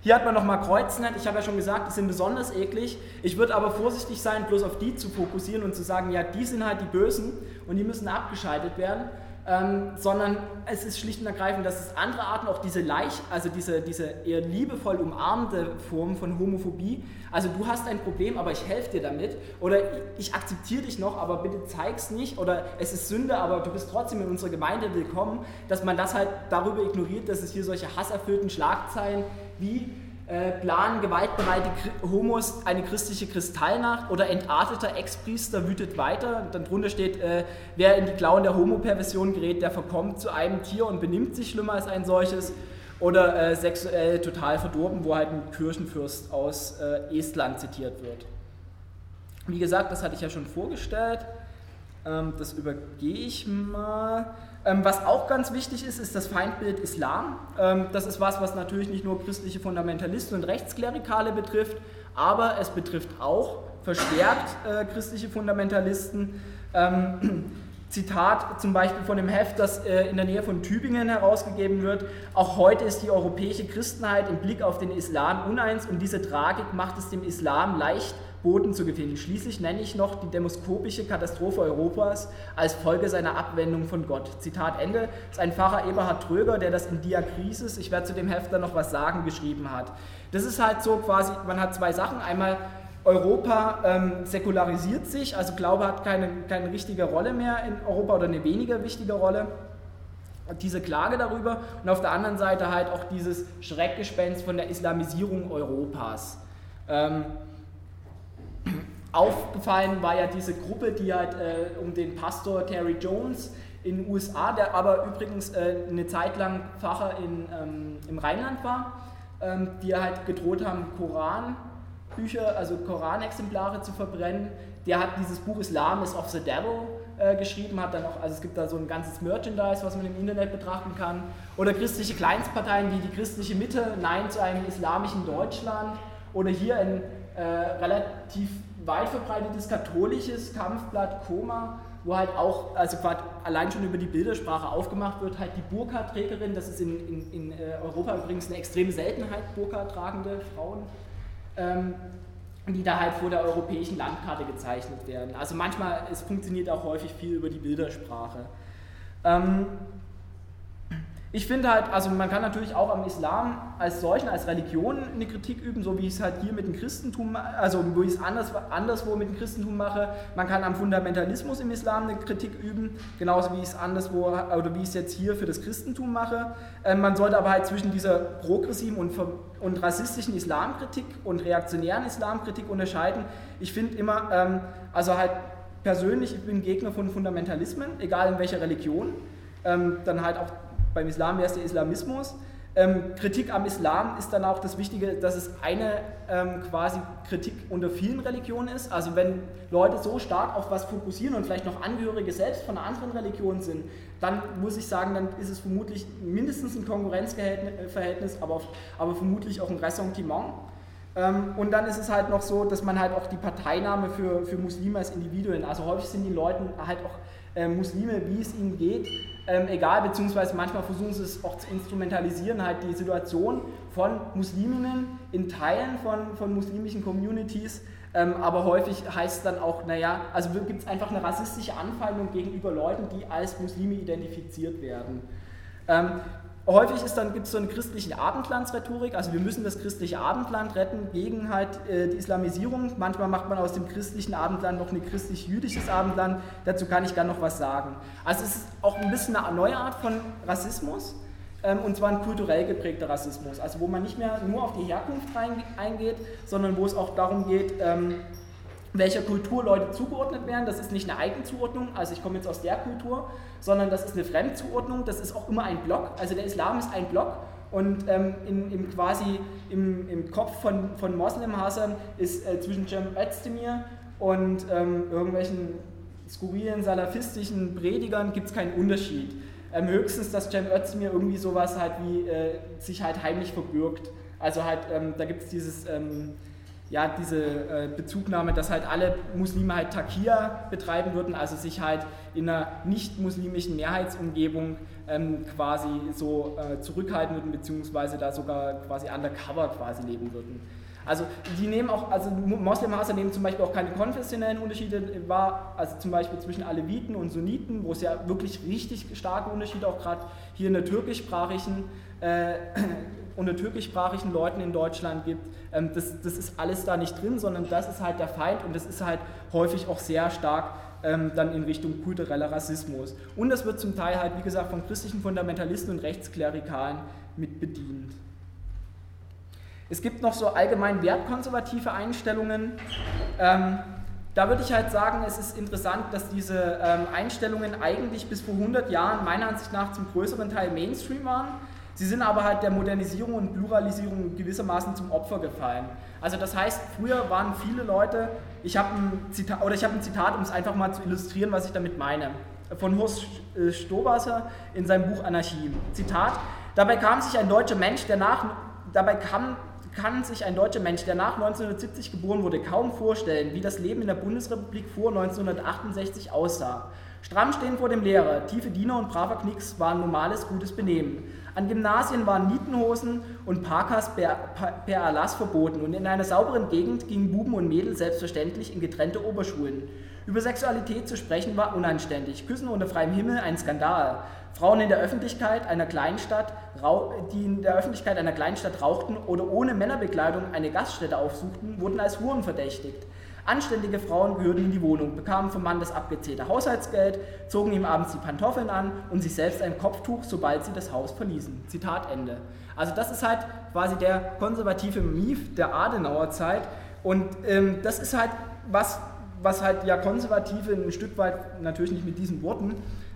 Hier hat man nochmal Kreuznet, ich habe ja schon gesagt, die sind besonders eklig. Ich würde aber vorsichtig sein, bloß auf die zu fokussieren und zu sagen, ja, die sind halt die Bösen und die müssen abgeschaltet werden ähm, sondern es ist schlicht und ergreifend, dass es andere Arten, auch diese leicht, also diese, diese eher liebevoll umarmende Form von Homophobie, also du hast ein Problem, aber ich helfe dir damit, oder ich akzeptiere dich noch, aber bitte zeig's nicht, oder es ist Sünde, aber du bist trotzdem in unserer Gemeinde willkommen, dass man das halt darüber ignoriert, dass es hier solche hasserfüllten Schlagzeilen wie äh, planen gewaltbereite Homos eine christliche Kristallnacht oder entarteter Ex-Priester wütet weiter. Dann drunter steht, äh, wer in die Klauen der Homo-Perversion gerät, der verkommt zu einem Tier und benimmt sich schlimmer als ein solches. Oder äh, sexuell total verdorben, wo halt ein Kirchenfürst aus äh, Estland zitiert wird. Wie gesagt, das hatte ich ja schon vorgestellt. Ähm, das übergehe ich mal. Ähm, was auch ganz wichtig ist, ist das Feindbild Islam. Ähm, das ist was, was natürlich nicht nur christliche Fundamentalisten und Rechtsklerikale betrifft, aber es betrifft auch verstärkt äh, christliche Fundamentalisten. Ähm, Zitat zum Beispiel von dem Heft, das äh, in der Nähe von Tübingen herausgegeben wird. Auch heute ist die europäische Christenheit im Blick auf den Islam uneins und diese Tragik macht es dem Islam leicht, Boden zu gewinnen. Schließlich nenne ich noch die demoskopische Katastrophe Europas als Folge seiner Abwendung von Gott. Zitat Ende. Das ist ein Pfarrer Eberhard Tröger, der das in Diakrisis, ich werde zu dem Heft dann noch was sagen, geschrieben hat. Das ist halt so quasi, man hat zwei Sachen. Einmal Europa ähm, säkularisiert sich, also Glaube hat keine, keine richtige Rolle mehr in Europa oder eine weniger wichtige Rolle. diese Klage darüber und auf der anderen Seite halt auch dieses Schreckgespenst von der Islamisierung Europas. Ähm, aufgefallen war ja diese Gruppe, die halt äh, um den Pastor Terry Jones in den USA, der aber übrigens äh, eine Zeit lang Pfarrer in, ähm, im Rheinland war, ähm, die halt gedroht haben, Koranbücher, also Koranexemplare zu verbrennen. Der hat dieses Buch Islam is of the Devil äh, geschrieben, hat dann auch, also es gibt da so ein ganzes Merchandise, was man im Internet betrachten kann. Oder christliche Kleinstparteien wie die christliche Mitte, Nein zu einem islamischen Deutschland. Oder hier ein äh, relativ weit verbreitetes katholisches Kampfblatt Koma, wo halt auch, also allein schon über die Bildersprache aufgemacht wird, halt die Burka-Trägerin, das ist in, in, in äh, Europa übrigens eine extreme Seltenheit, Burka-tragende Frauen, ähm, die da halt vor der europäischen Landkarte gezeichnet werden. Also manchmal, es funktioniert auch häufig viel über die Bildersprache. Ähm, ich finde halt, also man kann natürlich auch am Islam als solchen, als Religion eine Kritik üben, so wie ich es halt hier mit dem Christentum, also wo ich es anders, anderswo mit dem Christentum mache. Man kann am Fundamentalismus im Islam eine Kritik üben, genauso wie ich es anderswo, oder wie ich es jetzt hier für das Christentum mache. Ähm, man sollte aber halt zwischen dieser progressiven und, und rassistischen Islamkritik und reaktionären Islamkritik unterscheiden. Ich finde immer, ähm, also halt persönlich, ich bin Gegner von Fundamentalismen, egal in welcher Religion. Ähm, dann halt auch beim Islam wäre es der Islamismus. Ähm, Kritik am Islam ist dann auch das Wichtige, dass es eine ähm, quasi Kritik unter vielen Religionen ist. Also wenn Leute so stark auf was fokussieren und vielleicht noch Angehörige selbst von einer anderen Religion sind, dann muss ich sagen, dann ist es vermutlich mindestens ein Konkurrenzverhältnis, aber, aber vermutlich auch ein Ressentiment. Ähm, und dann ist es halt noch so, dass man halt auch die Parteinahme für, für Muslime als Individuen, also häufig sind die Leute halt auch äh, Muslime, wie es ihnen geht, ähm, egal, beziehungsweise manchmal versuchen sie es auch zu instrumentalisieren, halt die Situation von Musliminnen in Teilen von, von muslimischen Communities, ähm, aber häufig heißt es dann auch, naja, also gibt es einfach eine rassistische Anfeindung gegenüber Leuten, die als Muslime identifiziert werden. Ähm, Häufig dann, gibt es so eine christliche Abendlandsrhetorik, also wir müssen das christliche Abendland retten gegen halt äh, die Islamisierung. Manchmal macht man aus dem christlichen Abendland noch ein christlich-jüdisches Abendland, dazu kann ich gerne noch was sagen. Also es ist auch ein bisschen eine neue Art von Rassismus, ähm, und zwar ein kulturell geprägter Rassismus, also wo man nicht mehr nur auf die Herkunft eingeht, sondern wo es auch darum geht, ähm, welcher Kultur Leute zugeordnet werden. Das ist nicht eine Eigenzuordnung, also ich komme jetzt aus der Kultur, sondern das ist eine Fremdzuordnung, das ist auch immer ein Block. Also der Islam ist ein Block und ähm, in, im, quasi im, im Kopf von, von Moslemhassern ist äh, zwischen Cem Özdemir und ähm, irgendwelchen skurrilen salafistischen Predigern gibt es keinen Unterschied. Ähm, höchstens, dass Cem Özdemir irgendwie sowas halt wie äh, sich halt heimlich verbirgt. Also halt, ähm, da gibt es dieses ähm, ja, diese äh, Bezugnahme, dass halt alle Muslime halt Takia betreiben würden, also sich halt in einer nicht-muslimischen Mehrheitsumgebung ähm, quasi so äh, zurückhalten würden, beziehungsweise da sogar quasi undercover quasi leben würden. Also die nehmen auch, also Moslem-Hasser nehmen zum Beispiel auch keine konfessionellen Unterschiede wahr, also zum Beispiel zwischen Aleviten und Sunniten, wo es ja wirklich richtig starke Unterschiede auch gerade hier in der türkischsprachigen äh, unter türkischsprachigen Leuten in Deutschland gibt, ähm, das, das ist alles da nicht drin, sondern das ist halt der Feind und das ist halt häufig auch sehr stark ähm, dann in Richtung kultureller Rassismus. Und das wird zum Teil halt, wie gesagt, von christlichen Fundamentalisten und Rechtsklerikalen mit bedient. Es gibt noch so allgemein wertkonservative Einstellungen. Ähm, da würde ich halt sagen, es ist interessant, dass diese ähm, Einstellungen eigentlich bis vor 100 Jahren meiner Ansicht nach zum größeren Teil Mainstream waren. Sie sind aber halt der Modernisierung und Pluralisierung gewissermaßen zum Opfer gefallen. Also das heißt, früher waren viele Leute, ich habe ein Zitat, ein Zitat, um es einfach mal zu illustrieren, was ich damit meine, von Horst äh, Stobasser in seinem Buch Anarchie. Zitat: Dabei kam sich ein deutscher Mensch, der nach dabei kam kann sich ein deutscher Mensch, der nach 1970 geboren wurde, kaum vorstellen, wie das Leben in der Bundesrepublik vor 1968 aussah. Stramm stehen vor dem Lehrer, tiefe Diener und braver Knicks waren normales, gutes Benehmen. An Gymnasien waren Nietenhosen und Parkas per, per Erlass verboten und in einer sauberen Gegend gingen Buben und Mädels selbstverständlich in getrennte Oberschulen. Über Sexualität zu sprechen war unanständig, Küssen unter freiem Himmel ein Skandal. Frauen in der Öffentlichkeit einer Kleinstadt, die in der Öffentlichkeit einer Kleinstadt rauchten oder ohne Männerbekleidung eine Gaststätte aufsuchten, wurden als Huren verdächtigt. Anständige Frauen gehörten in die Wohnung, bekamen vom Mann das abgezählte Haushaltsgeld, zogen ihm abends die Pantoffeln an und sich selbst ein Kopftuch, sobald sie das Haus verließen. Zitat Ende. Also das ist halt quasi der konservative Mief der Adenauer Zeit und ähm, das ist halt was, was halt ja Konservative ein Stück weit, natürlich nicht mit diesen Worten,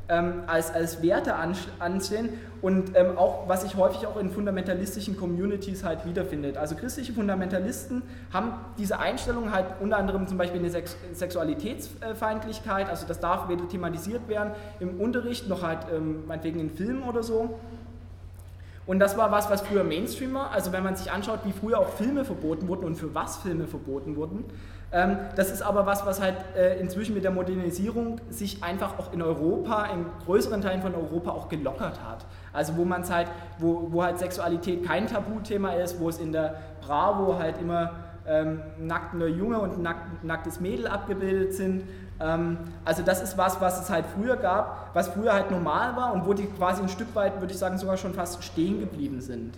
ähm, als, als Werte ansehen und ähm, auch, was sich häufig auch in fundamentalistischen Communities halt wiederfindet. Also christliche Fundamentalisten haben diese Einstellung halt unter anderem zum Beispiel eine Sex Sexualitätsfeindlichkeit, also das darf weder thematisiert werden im Unterricht noch halt ähm, meinetwegen in Filmen oder so. Und das war was, was früher Mainstream war. Also wenn man sich anschaut, wie früher auch Filme verboten wurden und für was Filme verboten wurden, das ist aber was, was halt äh, inzwischen mit der Modernisierung sich einfach auch in Europa, in größeren Teilen von Europa auch gelockert hat. Also wo man halt, wo, wo halt Sexualität kein Tabuthema ist, wo es in der Bravo halt immer ähm, nackter Junge und nack, nacktes Mädel abgebildet sind. Ähm, also das ist was, was es halt früher gab, was früher halt normal war und wo die quasi ein Stück weit, würde ich sagen, sogar schon fast stehen geblieben sind.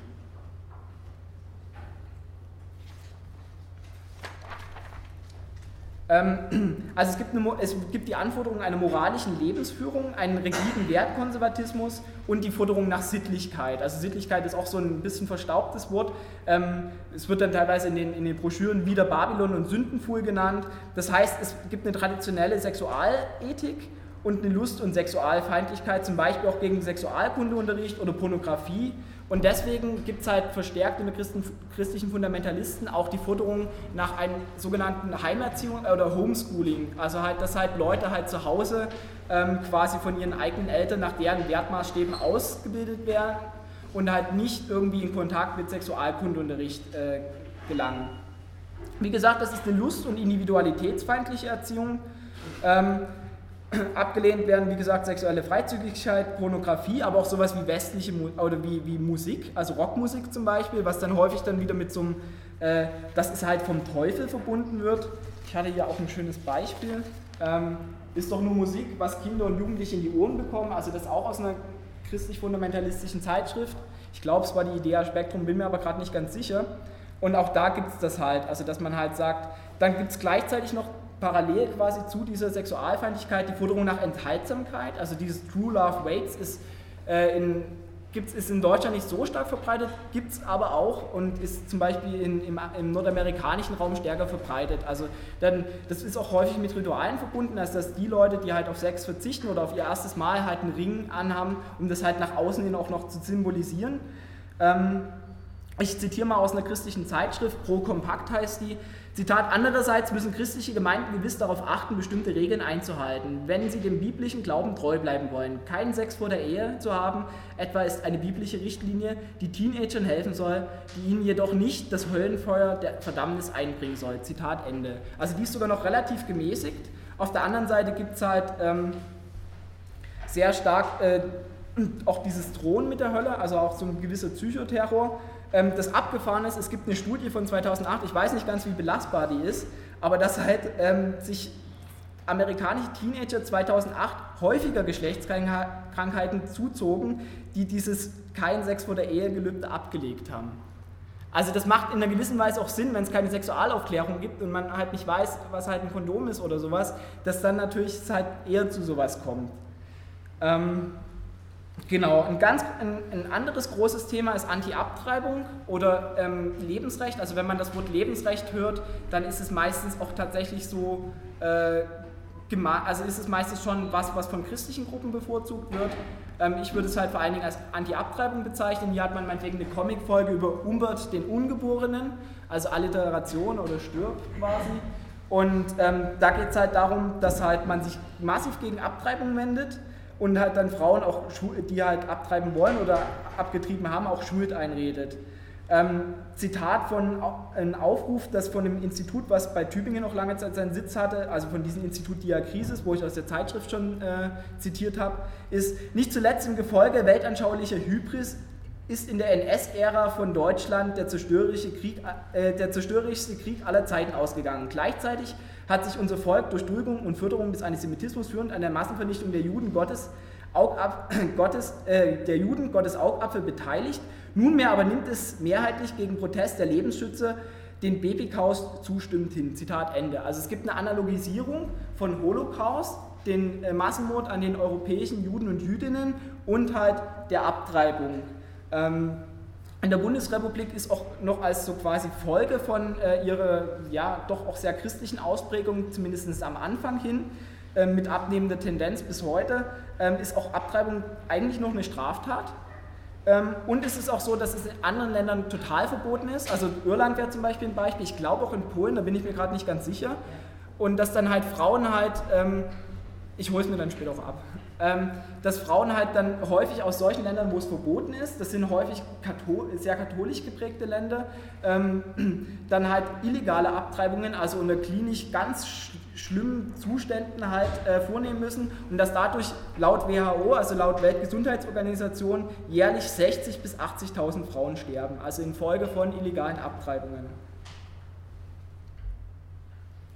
also es gibt, eine, es gibt, die Anforderung einer moralischen Lebensführung, einen rigiden Wertkonservatismus und die Forderung nach Sittlichkeit. Also Sittlichkeit ist auch so ein bisschen verstaubtes Wort. Ähm, es wird dann teilweise in den, in den Broschüren wieder Babylon und Sündenfuhl genannt. Das heißt, es gibt eine traditionelle Sexualethik und eine Lust- und Sexualfeindlichkeit, zum Beispiel auch gegen Sexualkundeunterricht oder Pornografie. Und deswegen gibt es halt verstärkt in den christlichen Fundamentalisten auch die Forderung nach einer sogenannten Heimerziehung oder Homeschooling. Also halt, dass halt Leute halt zu Hause ähm, quasi von ihren eigenen Eltern nach deren Wertmaßstäben ausgebildet werden und halt nicht irgendwie in Kontakt mit Sexualkundeunterricht äh, gelangen. Wie gesagt, das ist eine Lust- und individualitätsfeindliche Erziehung. Ähm, Abgelehnt werden, wie gesagt, sexuelle Freizügigkeit, Pornografie, aber auch sowas wie westliche oder wie, wie Musik, also Rockmusik zum Beispiel, was dann häufig dann wieder mit so einem, äh, das ist halt vom Teufel verbunden wird. Ich hatte hier auch ein schönes Beispiel. Ähm, ist doch nur Musik, was Kinder und Jugendliche in die Ohren bekommen, also das auch aus einer christlich-fundamentalistischen Zeitschrift. Ich glaube, es war die Idea Spektrum, bin mir aber gerade nicht ganz sicher. Und auch da gibt es das halt, also dass man halt sagt, dann gibt es gleichzeitig noch parallel quasi zu dieser Sexualfeindlichkeit die Forderung nach Enthaltsamkeit. Also dieses True Love Waits ist, äh, in, gibt's, ist in Deutschland nicht so stark verbreitet, gibt es aber auch und ist zum Beispiel in, im, im, nordamerikanischen Raum stärker verbreitet. Also dann, das ist auch häufig mit Ritualen verbunden, also dass die Leute, die halt auf Sex verzichten oder auf ihr erstes Mal halt einen Ring anhaben, um das halt nach außen hin auch noch zu symbolisieren. Ähm, ich zitiere mal aus einer christlichen Zeitschrift, Pro Kompakt heißt die, Zitat, andererseits müssen christliche Gemeinden gewiss darauf achten, bestimmte Regeln einzuhalten, wenn sie dem biblischen Glauben treu bleiben wollen. Keinen Sex vor der Ehe zu haben, etwa ist eine biblische Richtlinie, die Teenagern helfen soll, die ihnen jedoch nicht das Höllenfeuer der Verdammnis einbringen soll. Zitat Ende. Also die ist sogar noch relativ gemäßigt. Auf der anderen Seite gibt es halt ähm, sehr stark äh, auch dieses Drohen mit der Hölle, also auch so ein gewisser Psychoterror. Ähm, das abgefahren ist, es gibt eine Studie von 2008, ich weiß nicht ganz, wie belastbar die ist, aber dass halt ähm, sich amerikanische Teenager 2008 häufiger Geschlechtskrankheiten zuzogen, die dieses kein Sex vor der Ehe Gelübde abgelegt haben. Also das macht in einer gewissen Weise auch Sinn, wenn es keine Sexualaufklärung gibt und man halt nicht weiß, was halt ein Kondom ist oder sowas, dass dann natürlich es halt eher zu sowas kommt. Ähm, Genau, ein ganz ein, ein, anderes großes Thema ist Anti-Abtreibung oder ähm, Lebensrecht. Also wenn man das Wort Lebensrecht hört, dann ist es meistens auch tatsächlich so, äh, also ist es meistens schon was, was von christlichen Gruppen bevorzugt wird. Ähm, ich würde es halt vor allen Dingen als Anti-Abtreibung bezeichnen. Hier hat man meinetwegen eine Comicfolge über Umbert den Ungeborenen, also Alliteration oder Stirb quasi. Und ähm, da geht es halt darum, dass halt man sich massiv gegen Abtreibung wendet und halt dann Frauen, auch, die halt abtreiben wollen oder abgetrieben haben, auch Schuld einredet. Ähm, Zitat von einem Aufruf, das von dem Institut, was bei Tübingen noch lange Zeit seinen Sitz hatte, also von diesem Institut Diakrisis, wo ich aus der Zeitschrift schon äh, zitiert habe, ist nicht zuletzt im Gefolge weltanschaulicher Hybris ist in der NS-Ära von Deutschland der zerstörerische Krieg, äh, der zerstörerischste Krieg aller Zeiten ausgegangen. Gleichzeitig hat sich unser Volk durch Dulgung und Förderung des Antisemitismus führend an der Massenvernichtung der Juden Gottes, Augap Gottes, äh, der Juden Gottes Augapfel beteiligt. Nunmehr aber nimmt es mehrheitlich gegen Protest der Lebensschützer den Babykaus zustimmt hin. Zitat Ende. Also es gibt eine Analogisierung von Holocaust, den äh, Massenmord an den europäischen Juden und Jüdinnen und halt der Abtreibung. Ähm, in der Bundesrepublik ist auch noch als so quasi Folge von äh, ihrer ja doch auch sehr christlichen Ausprägung, zumindest am Anfang hin, äh, mit abnehmender Tendenz bis heute, äh, ist auch Abtreibung eigentlich noch eine Straftat. Ähm, und es ist auch so, dass es in anderen Ländern total verboten ist. Also Irland wäre zum Beispiel ein Beispiel, ich glaube auch in Polen, da bin ich mir gerade nicht ganz sicher. Und dass dann halt Frauen halt, ähm, ich hole es mir dann später auch ab, ähm, dass Frauen halt dann häufig aus solchen Ländern, wo es verboten ist, das sind häufig sehr katholisch geprägte Länder, ähm, dann halt illegale Abtreibungen, also unter klinisch ganz schlimmen Zuständen halt äh, vornehmen müssen und dass dadurch laut WHO, also laut Weltgesundheitsorganisation, jährlich 60.000 bis 80.000 Frauen sterben, also infolge von illegalen Abtreibungen.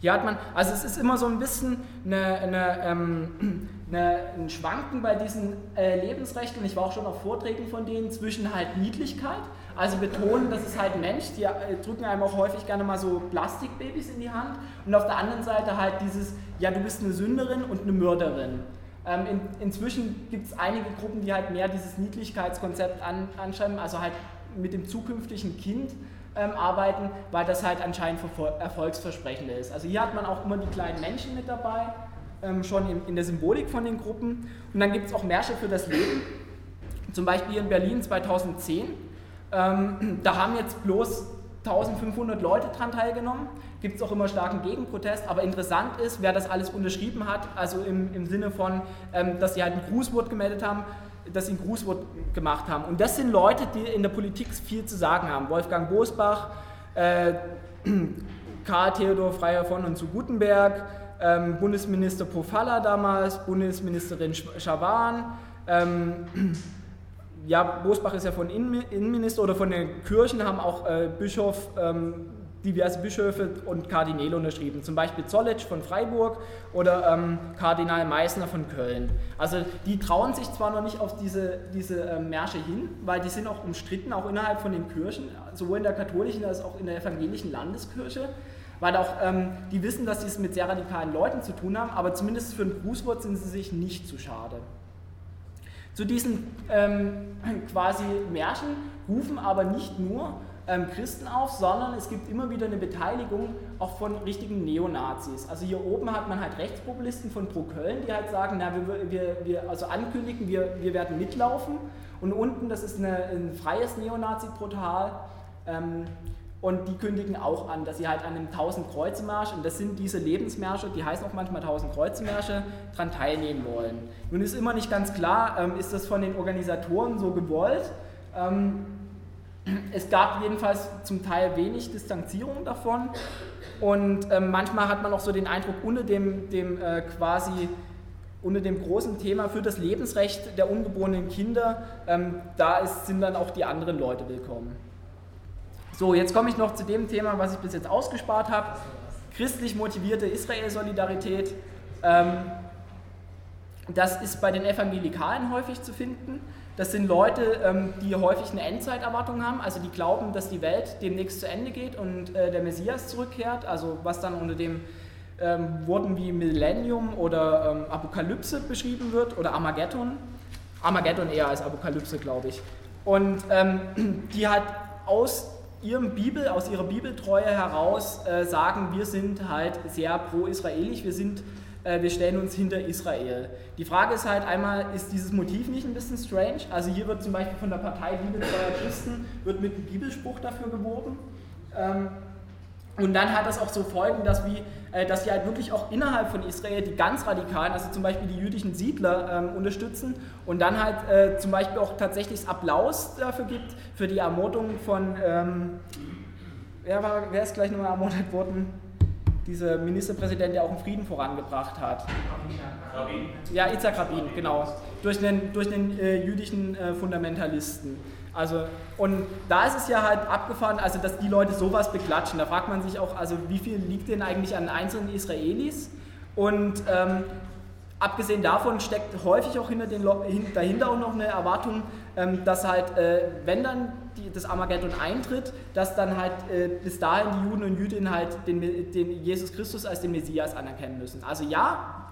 Hier hat man, also es ist immer so ein bisschen eine, eine, ähm, eine, ein Schwanken bei diesen äh, Lebensrechten, und ich war auch schon auf Vorträgen von denen, zwischen halt Niedlichkeit, also betonen, das ist halt Mensch, die äh, drücken einem auch häufig gerne mal so Plastikbabys in die Hand, und auf der anderen Seite halt dieses, ja du bist eine Sünderin und eine Mörderin. Ähm, in, inzwischen gibt es einige Gruppen, die halt mehr dieses Niedlichkeitskonzept an, anschreiben, also halt mit dem zukünftigen Kind ähm, arbeiten, weil das halt anscheinend erfolgsversprechend ist. Also hier hat man auch immer die kleinen Menschen mit dabei, ähm, schon in, in, der Symbolik von den Gruppen. Und dann gibt es auch Märsche für das Leben, zum Beispiel in Berlin 2010. Ähm, da haben jetzt bloß 1500 Leute daran teilgenommen. Gibt es auch immer starken Gegenprotest. Aber interessant ist, wer das alles unterschrieben hat, also im, im Sinne von, ähm, dass sie halt ein Grußwort gemeldet haben, dass sie ein Grußwort gemacht haben. Und das sind Leute, die in der Politik viel zu sagen haben. Wolfgang Bosbach, äh, Karl Theodor Freier von und zu Gutenberg, ähm, Bundesminister Pofalla damals, Bundesministerin Schawan, ähm, ja, Bosbach ist ja von Innenminister oder von den Kirchen, haben auch äh, Bischof ähm, diverse Bischöfe und Kardinäle unterschrieben, zum Beispiel Zollitsch von Freiburg oder ähm, Kardinal Meissner von Köln. Also die trauen sich zwar noch nicht auf diese, diese ähm, Märsche hin, weil die sind auch umstritten, auch innerhalb von den Kirchen, sowohl in der katholischen als auch in der evangelischen Landeskirche, weil auch ähm, die wissen, dass sie es mit sehr radikalen Leuten zu tun haben, aber zumindest für ein Grußwort sind sie sich nicht zu schade. Zu diesen ähm, quasi Märchen rufen aber nicht nur ähm, Christen auf, sondern es gibt immer wieder eine Beteiligung auch von richtigen Neonazis. Also hier oben hat man halt Rechtspopulisten von Pro Köln, die halt sagen, na, wir, wir, wir also ankündigen, wir, wir werden mitlaufen. Und unten, das ist eine, ein freies Neonazi-Portal, ähm, und die kündigen auch an, dass sie halt an einem 1000 Kreuzemarsch, und das sind diese Lebensmärsche, die heißen auch manchmal 1000 Kreuzemärsche, daran teilnehmen wollen. Nun ist immer nicht ganz klar, ähm, ist das von den Organisatoren so gewollt? Ähm, es gab jedenfalls zum Teil wenig Distanzierung davon und ähm, manchmal hat man auch so den Eindruck, unter dem, dem äh, quasi unter dem großen Thema für das Lebensrecht der ungeborenen Kinder, ähm, da ist, sind dann auch die anderen Leute willkommen. So, jetzt komme ich noch zu dem Thema, was ich bis jetzt ausgespart habe. Christlich motivierte Israel-Solidarität. Ähm, das ist bei den Evangelikalen häufig zu finden. Das sind Leute, ähm, die häufig eine Endzeiterwartung haben, also die glauben, dass die Welt demnächst zu Ende geht und äh, der Messias zurückkehrt, also was dann unter dem ähm, Worten wie Millennium oder ähm, Apokalypse beschrieben wird oder Armageddon. Armageddon eher als Apokalypse, glaube ich. Und ähm, die halt aus ihrem Bibel, aus ihrer Bibeltreue heraus äh, sagen, wir sind halt sehr pro-israelisch, wir äh, wir stellen uns hinter Israel. Die Frage ist halt einmal, ist dieses Motiv nicht ein bisschen strange? Also hier wird zum Beispiel von der Partei Bibeltreuer Christen wird mit einem Bibelspruch dafür geworben. Ähm, und dann hat das auch so Folgen, dass, wie, äh, dass sie halt wirklich auch innerhalb von Israel die ganz Radikalen, also zum Beispiel die jüdischen Siedler ähm, unterstützen und dann halt äh, zum Beispiel auch tatsächlich Applaus dafür gibt, für die Ermordung von, ähm, wer, war, wer ist gleich nochmal ermordet worden? dieser Ministerpräsident, der auch einen Frieden vorangebracht hat. Rabin. Ja, Itzhak Rabin, genau. Durch einen, durch einen äh, jüdischen äh, Fundamentalisten. Also, und da ist es ja halt abgefahren, also dass die Leute sowas beklatschen. Da fragt man sich auch, also wie viel liegt denn eigentlich an einzelnen Israelis? Und ähm, abgesehen davon steckt häufig auch hinter den, dahinter auch noch eine Erwartung, ähm, dass halt, äh, wenn dann die, das Armageddon eintritt, dass dann halt äh, bis dahin die Juden und Jüdinnen halt den, den Jesus Christus als den Messias anerkennen müssen. Also ja,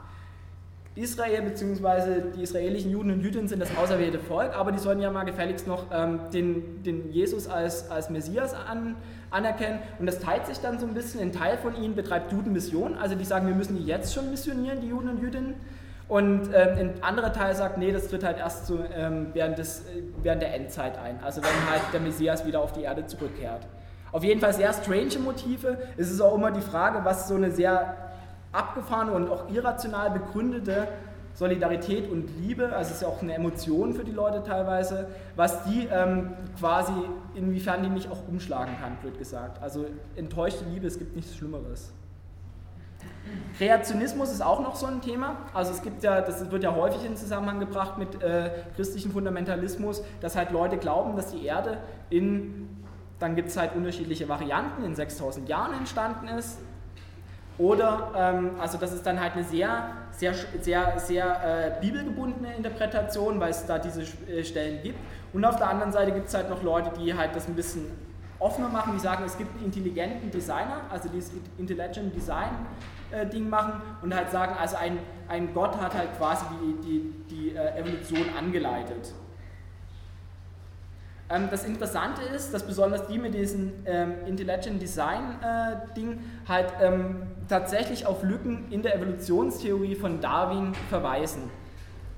Israel bzw. die israelischen Juden und Jüdinnen sind das auserwählte Volk, aber die sollen ja mal gefälligst noch ähm, den, den Jesus als, als Messias an, anerkennen. Und das teilt sich dann so ein bisschen. Ein Teil von ihnen betreibt Judenmission, also die sagen, wir müssen die jetzt schon missionieren, die Juden und Jüdinnen. Und ähm, ein anderer Teil sagt, nee, das tritt halt erst so, ähm, während, des, während der Endzeit ein, also wenn halt der Messias wieder auf die Erde zurückkehrt. Auf jeden Fall sehr strange Motive. Es ist auch immer die Frage, was so eine sehr abgefahrene und auch irrational begründete Solidarität und Liebe, also es ist ja auch eine Emotion für die Leute teilweise, was die ähm, quasi, inwiefern die nicht auch umschlagen kann, blöd gesagt. Also enttäuschte Liebe, es gibt nichts Schlimmeres. Kreationismus ist auch noch so ein Thema. Also es gibt ja, das wird ja häufig in Zusammenhang gebracht mit äh, christlichem Fundamentalismus, dass halt Leute glauben, dass die Erde in, dann gibt es halt unterschiedliche Varianten, in 6000 Jahren entstanden ist. Oder, ähm, also das ist dann halt eine sehr, sehr, sehr, sehr äh, bibelgebundene Interpretation, weil es da diese äh, Stellen gibt. Und auf der anderen Seite gibt es halt noch Leute, die halt das ein bisschen offener machen, die sagen, es gibt einen intelligenten Designer, also dieses Intelligent Design äh, Ding machen und halt sagen, also ein, ein Gott hat halt quasi die, die, die äh, Evolution angeleitet. Ähm, das Interessante ist, dass besonders die mit diesem ähm, Intelligent Design äh, Ding halt ähm, tatsächlich auf Lücken in der Evolutionstheorie von Darwin verweisen.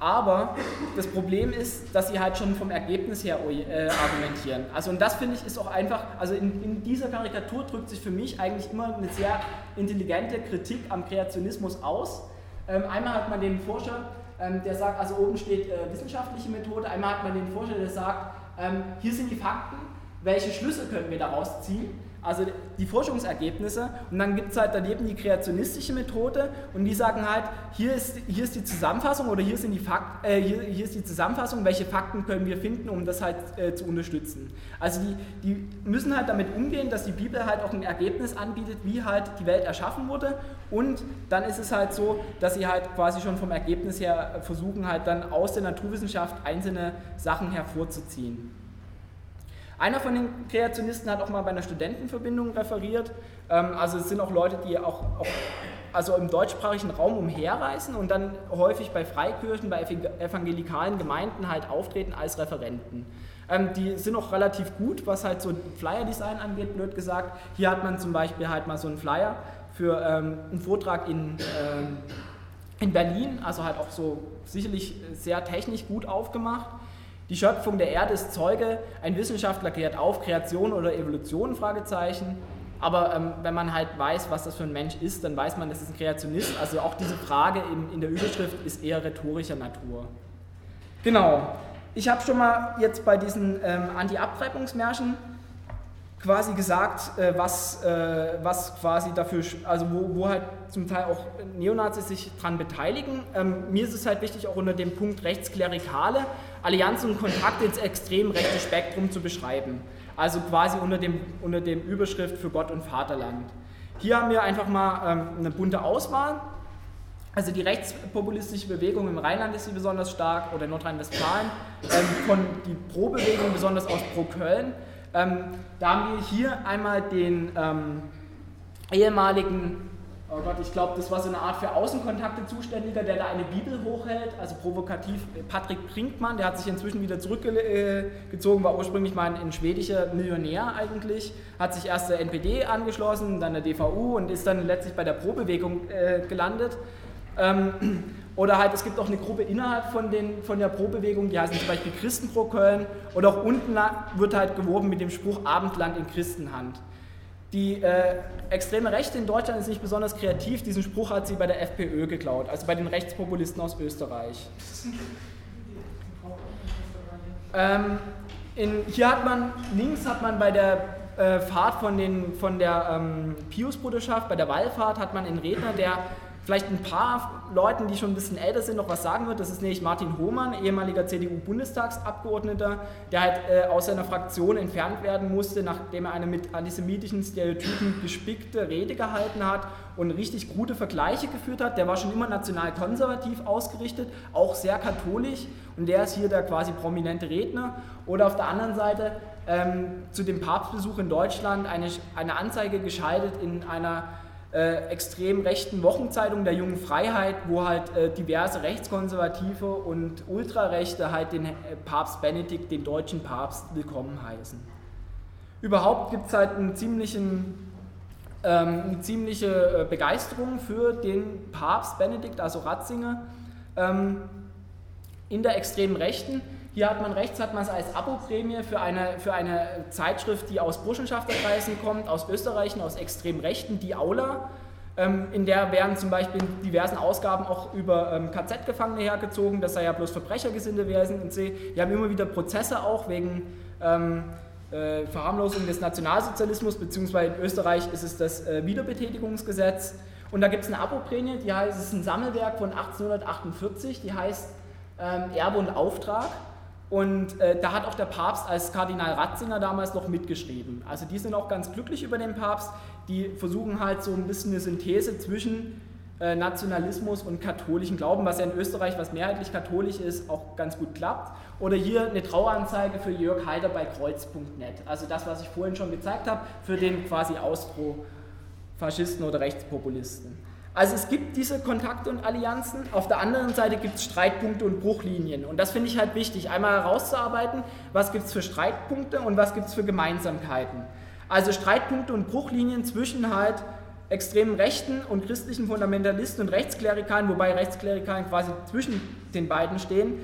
Aber das Problem ist, dass sie halt schon vom Ergebnis her äh, argumentieren. Also und das finde ich ist auch einfach, also in, in, dieser Karikatur drückt sich für mich eigentlich immer eine sehr intelligente Kritik am Kreationismus aus. Ähm, einmal hat man den Forscher, ähm, der sagt, also oben steht äh, wissenschaftliche Methode, einmal hat man den Forscher, der sagt, ähm, hier sind die Fakten, welche Schlüsse können wir daraus ziehen? Also die Forschungsergebnisse und dann gibt es halt daneben die kreationistische Methode und die sagen halt, hier ist, hier ist die Zusammenfassung oder hier, sind die Fakt, äh, hier, hier ist die Zusammenfassung, welche Fakten können wir finden, um das halt äh, zu unterstützen. Also die, die müssen halt damit umgehen, dass die Bibel halt auch ein Ergebnis anbietet, wie halt die Welt erschaffen wurde und dann ist es halt so, dass sie halt quasi schon vom Ergebnis her versuchen halt dann aus der Naturwissenschaft einzelne Sachen hervorzuziehen. Einer von den Kreationisten hat auch mal bei einer Studentenverbindung referiert. Ähm, also es sind auch Leute, die auch, auch also im deutschsprachigen Raum umherreisen und dann häufig bei Freikirchen, bei evangelikalen Gemeinden halt auftreten als Referenten. Ähm, die sind auch relativ gut, was halt so Flyer-Design angeht, blöd gesagt. Hier hat man zum Beispiel halt mal so einen Flyer für ähm, einen Vortrag in, in Berlin, also halt auch so sicherlich sehr technisch gut aufgemacht. Die Schöpfung der Erde ist Zeuge, ein Wissenschaftler klärt auf, Kreation oder Evolution, Fragezeichen. Aber ähm, wenn man halt weiß, was das für ein Mensch ist, dann weiß man, das ist ein Kreationist. Also auch diese Frage in, in der Überschrift ist eher rhetorischer Natur. Genau. Ich habe schon mal jetzt bei diesen ähm, Anti-Abtreibungsmärschen quasi gesagt, äh, was, äh, was quasi dafür, also wo, wo halt zum Teil auch Neonazis sich dran beteiligen. Ähm, mir ist es halt wichtig, auch unter dem Punkt Rechtsklerikale Allianzen und Kontakte ins extrem rechte Spektrum zu beschreiben. Also quasi unter dem, unter dem Überschrift für Gott und Vaterland. Hier haben wir einfach mal ähm, eine bunte Auswahl. Also die rechtspopulistische Bewegung im Rheinland ist sie besonders stark oder in Nordrhein-Westfalen. Ähm, von die Pro-Bewegung besonders aus Pro-Köln ähm, da haben wir hier einmal den ähm, ehemaligen, oh Gott, ich glaube, das war so eine Art für Außenkontakte Zuständiger, der da eine Bibel hochhält, also provokativ Patrick Brinkmann, der hat sich inzwischen wieder zurückgezogen, war ursprünglich mal ein, schwedischer Millionär eigentlich, hat sich erst der NPD angeschlossen, dann der DVU und ist dann letztlich bei der Pro-Bewegung äh, gelandet. Ähm, oder halt, es gibt auch eine Gruppe innerhalb von, den, von der Pro-Bewegung, die heißen zum Beispiel Christen pro Köln. Oder auch unten wird halt geworben mit dem Spruch Abendland in Christenhand. Die äh, extreme Rechte in Deutschland ist nicht besonders kreativ. Diesen Spruch hat sie bei der FPÖ geklaut, also bei den Rechtspopulisten aus Österreich. Ähm, in, hier hat man, links hat man bei der äh, Fahrt von, den, von der ähm, Pius-Bruderschaft, bei der Wallfahrt, hat man einen Redner, der vielleicht ein paar Leuten, die schon ein bisschen älter sind, noch was sagen wird. Das ist nämlich Martin Hohmann, ehemaliger CDU-Bundestagsabgeordneter, der halt äh, aus seiner Fraktion entfernt werden musste, nachdem er eine mit antisemitischen Stereotypen gespickte Rede gehalten hat und richtig gute Vergleiche geführt hat. Der war schon immer national-konservativ ausgerichtet, auch sehr katholisch und der ist hier der quasi prominente Redner. Oder auf der anderen Seite ähm, zu dem Papstbesuch in Deutschland eine, eine Anzeige geschaltet in einer äh, extrem rechten Wochenzeitung der Jungen Freiheit, wo halt äh, diverse Rechtskonservative und Ultrarechte halt den äh, Papst Benedikt, den deutschen Papst, willkommen heißen. Überhaupt gibt es halt einen ziemlichen, ähm, eine ziemliche äh, Begeisterung für den Papst Benedikt, also Ratzinger, ähm, in der extremen Rechten. Hier hat man rechts hat man es als Abo-Prämie für eine, für eine Zeitschrift, die aus Burschenschafterkreisen kommt, aus Österreich, aus extrem Rechten, die Aula. Ähm, in der werden zum Beispiel in diversen Ausgaben auch über ähm, KZ-Gefangene hergezogen, dass da ja bloß Verbrechergesinde wären und sie. Haben immer wieder Prozesse auch wegen ähm, äh, Verharmlosung des Nationalsozialismus, beziehungsweise in Österreich ist es das äh, Wiederbetätigungsgesetz. Und da gibt es eine Abo-Prämie, die heißt, es ist ein Sammelwerk von 1848, die heißt ähm, Erbe und Auftrag. Und äh, da hat auch der Papst als Kardinal Ratzinger damals noch mitgeschrieben. Also die sind auch ganz glücklich über den Papst. Die versuchen halt so ein bisschen eine Synthese zwischen äh, Nationalismus und katholischen Glauben, was ja in Österreich, was mehrheitlich katholisch ist, auch ganz gut klappt. Oder hier eine Traueranzeige für Jörg Heider bei kreuz.net. Also das, was ich vorhin schon gezeigt habe, für den quasi Austro-Faschisten oder Rechtspopulisten. Also es gibt diese Kontakte und Allianzen, auf der anderen Seite gibt es Streitpunkte und Bruchlinien. Und das finde ich halt wichtig, einmal herauszuarbeiten, was gibt es für Streitpunkte und was gibt es für Gemeinsamkeiten. Also Streitpunkte und Bruchlinien zwischen halt extremen Rechten und christlichen Fundamentalisten und Rechtsklerikalen, wobei Rechtsklerikalen quasi zwischen den beiden stehen,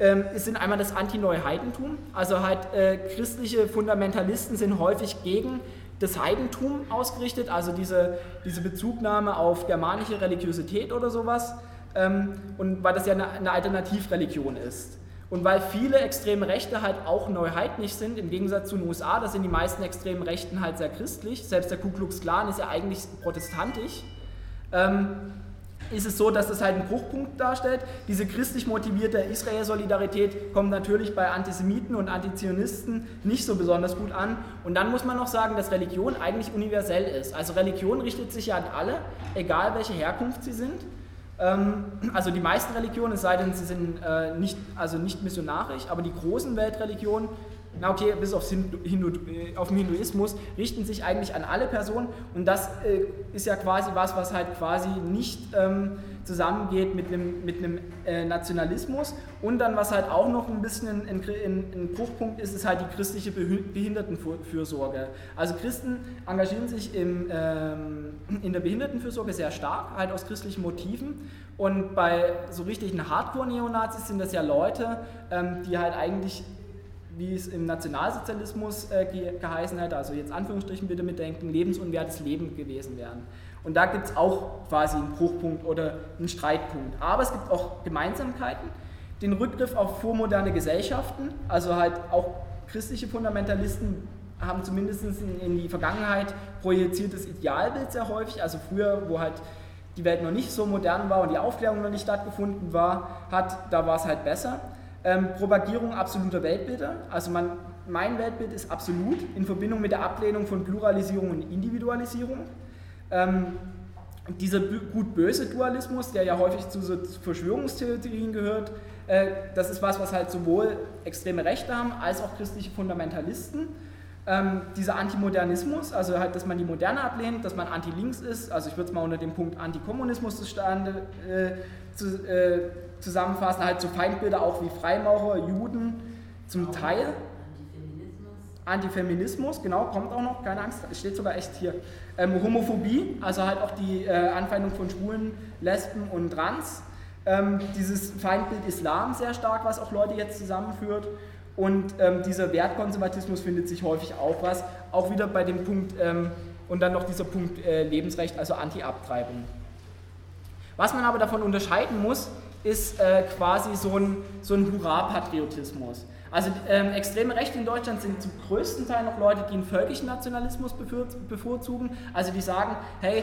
ähm, sind einmal das Anti-Neuheidentum. Also halt äh, christliche Fundamentalisten sind häufig gegen das Heidentum ausgerichtet, also diese, diese Bezugnahme auf germanische Religiosität oder sowas, ähm, und weil das ja eine, eine, Alternativreligion ist. Und weil viele extreme Rechte halt auch neuheidnisch sind, im Gegensatz zu den USA, da sind die meisten extremen Rechten halt sehr christlich, selbst der Ku Klux Klan ist ja eigentlich protestantisch. Ähm, ist es so, dass das halt einen Bruchpunkt darstellt. Diese christlich motivierte Israel-Solidarität kommt natürlich bei Antisemiten und Antizionisten nicht so besonders gut an. Und dann muss man noch sagen, dass Religion eigentlich universell ist. Also Religion richtet sich ja an alle, egal welche Herkunft sie sind. Ähm, also die meisten Religionen, es sei denn, sie sind äh, nicht, also nicht missionarisch, aber die großen Weltreligionen na okay, bis aufs Hindu, äh, auf den Hinduismus, richten sich eigentlich an alle Personen und das äh, ist ja quasi was, was halt quasi nicht ähm, zusammengeht mit einem, mit äh, Nationalismus und dann was halt auch noch ein bisschen ein, ein, ein Bruchpunkt ist, ist halt die christliche Behindertenfürsorge. Also Christen engagieren sich im, ähm, in der Behindertenfürsorge sehr stark, halt aus christlichen Motiven und bei so richtigen Hardcore-Neonazis sind das ja Leute, ähm, die halt eigentlich wie es im Nationalsozialismus äh, geheißen hat, also jetzt Anführungsstrichen bitte mitdenken, lebensunwertes Leben gewesen wären. Und da gibt es auch quasi einen Bruchpunkt oder einen Streitpunkt. Aber es gibt auch Gemeinsamkeiten, den Rückgriff auf vormoderne Gesellschaften, also halt auch christliche Fundamentalisten haben zumindest in, in die Vergangenheit projiziertes Idealbild sehr häufig, also früher, wo halt die Welt noch nicht so modern war und die Aufklärung noch nicht stattgefunden war, hat, da war es halt besser. Ähm, Propagierung absoluter Weltbilder. Also man, mein Weltbild ist absolut in Verbindung mit der Ablehnung von Pluralisierung und Individualisierung. Ähm, dieser gut-böse Dualismus, der ja häufig zu so Verschwörungstheorien gehört, äh, das ist was, was halt sowohl extreme Rechte haben als auch christliche Fundamentalisten. Ähm, dieser Antimodernismus, also halt, dass man die Moderne ablehnt, dass man anti-links ist, also ich würde es mal unter dem Punkt Antikommunismus zustande äh, zu, äh, zusammenfassen, halt so Feindbilder auch wie Freimaurer, Juden zum Teil. Antifeminismus. Antifeminismus, genau, kommt auch noch, keine Angst, steht sogar echt hier. Ähm, Homophobie, also halt auch die äh, Anfeindung von Schwulen, Lesben und Trans. Ähm, dieses Feindbild Islam sehr stark, was auch Leute jetzt zusammenführt. Und ähm, dieser Wertkonservatismus findet sich häufig auch was, auch wieder bei dem Punkt, ähm, und dann noch dieser Punkt äh, Lebensrecht, also Anti-Abtreibung. Was man aber davon unterscheiden muss, ist äh, quasi so ein, so ein Hurra-Patriotismus. Also ähm, extreme Rechte in Deutschland sind zum größten Teil noch Leute, die einen völkischen Nationalismus bevorzugen. Also die sagen, hey,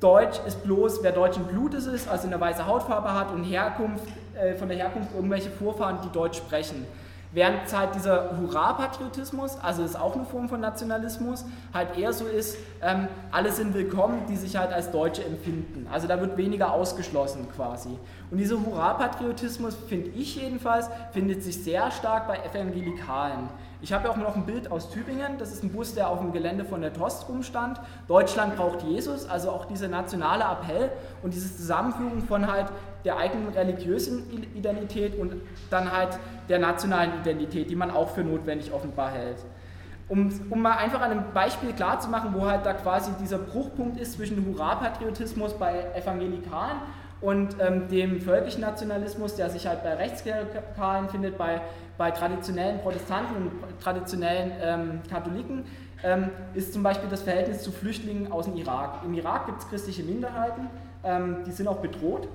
Deutsch ist bloß, wer deutschen Blutes ist, also eine weiße Hautfarbe hat und Herkunft, äh, von der Herkunft irgendwelche Vorfahren, die Deutsch sprechen. Während halt dieser Hurra-Patriotismus, also ist auch eine Form von Nationalismus, halt eher so ist, ähm, alle sind willkommen, die sich halt als Deutsche empfinden. Also da wird weniger ausgeschlossen quasi. Und dieser Hurra-Patriotismus, finde ich jedenfalls, findet sich sehr stark bei Evangelikalen. Ich habe ja auch noch ein Bild aus Tübingen, das ist ein Bus, der auf dem Gelände von der TOST rumstand. Deutschland braucht Jesus, also auch dieser nationale Appell und diese Zusammenführung von halt der eigenen religiösen Identität und dann halt der nationalen Identität, die man auch für notwendig offenbar hält. Um, um mal einfach an einem Beispiel klarzumachen, wo halt da quasi dieser Bruchpunkt ist zwischen Hurra-Patriotismus bei Evangelikalen und ähm, dem völkischen Nationalismus, der sich halt bei Rechtsklerikalen findet, bei, bei traditionellen Protestanten und traditionellen ähm, Katholiken, ähm, ist zum Beispiel das Verhältnis zu Flüchtlingen aus dem Irak. Im Irak gibt es christliche Minderheiten, ähm, die sind auch bedroht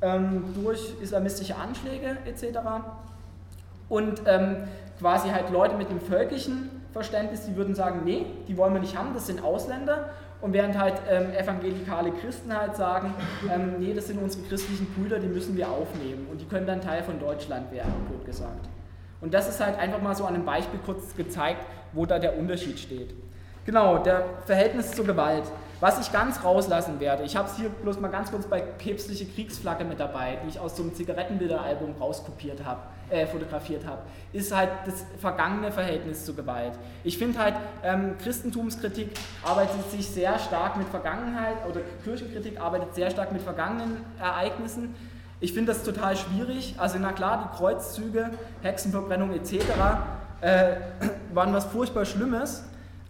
ähm, durch islamistische Anschläge etc. Und ähm, quasi halt Leute mit dem völkischen Verständnis, die würden sagen, nee, die wollen wir nicht haben, das sind Ausländer. Und während halt ähm, evangelikale Christen halt sagen, ähm, nee, das sind unsere christlichen Brüder, die müssen wir aufnehmen und die können dann Teil von Deutschland werden, blöd gesagt. Und das ist halt einfach mal so an einem Beispiel kurz gezeigt, wo da der Unterschied steht. Genau, der Verhältnis zur Gewalt. Was ich ganz rauslassen werde, ich habe es hier bloß mal ganz kurz bei päpstliche Kriegsflagge mit dabei, die ich aus so einem Zigarettenbilderalbum rauskopiert habe, äh, fotografiert habe, ist halt das vergangene Verhältnis zur Gewalt. Ich finde halt, ähm, Christentumskritik arbeitet sich sehr stark mit Vergangenheit, oder Kirchenkritik arbeitet sehr stark mit vergangenen Ereignissen. Ich finde das total schwierig. Also na klar, die Kreuzzüge, Hexenverbrennung etc. Äh, waren was furchtbar Schlimmes.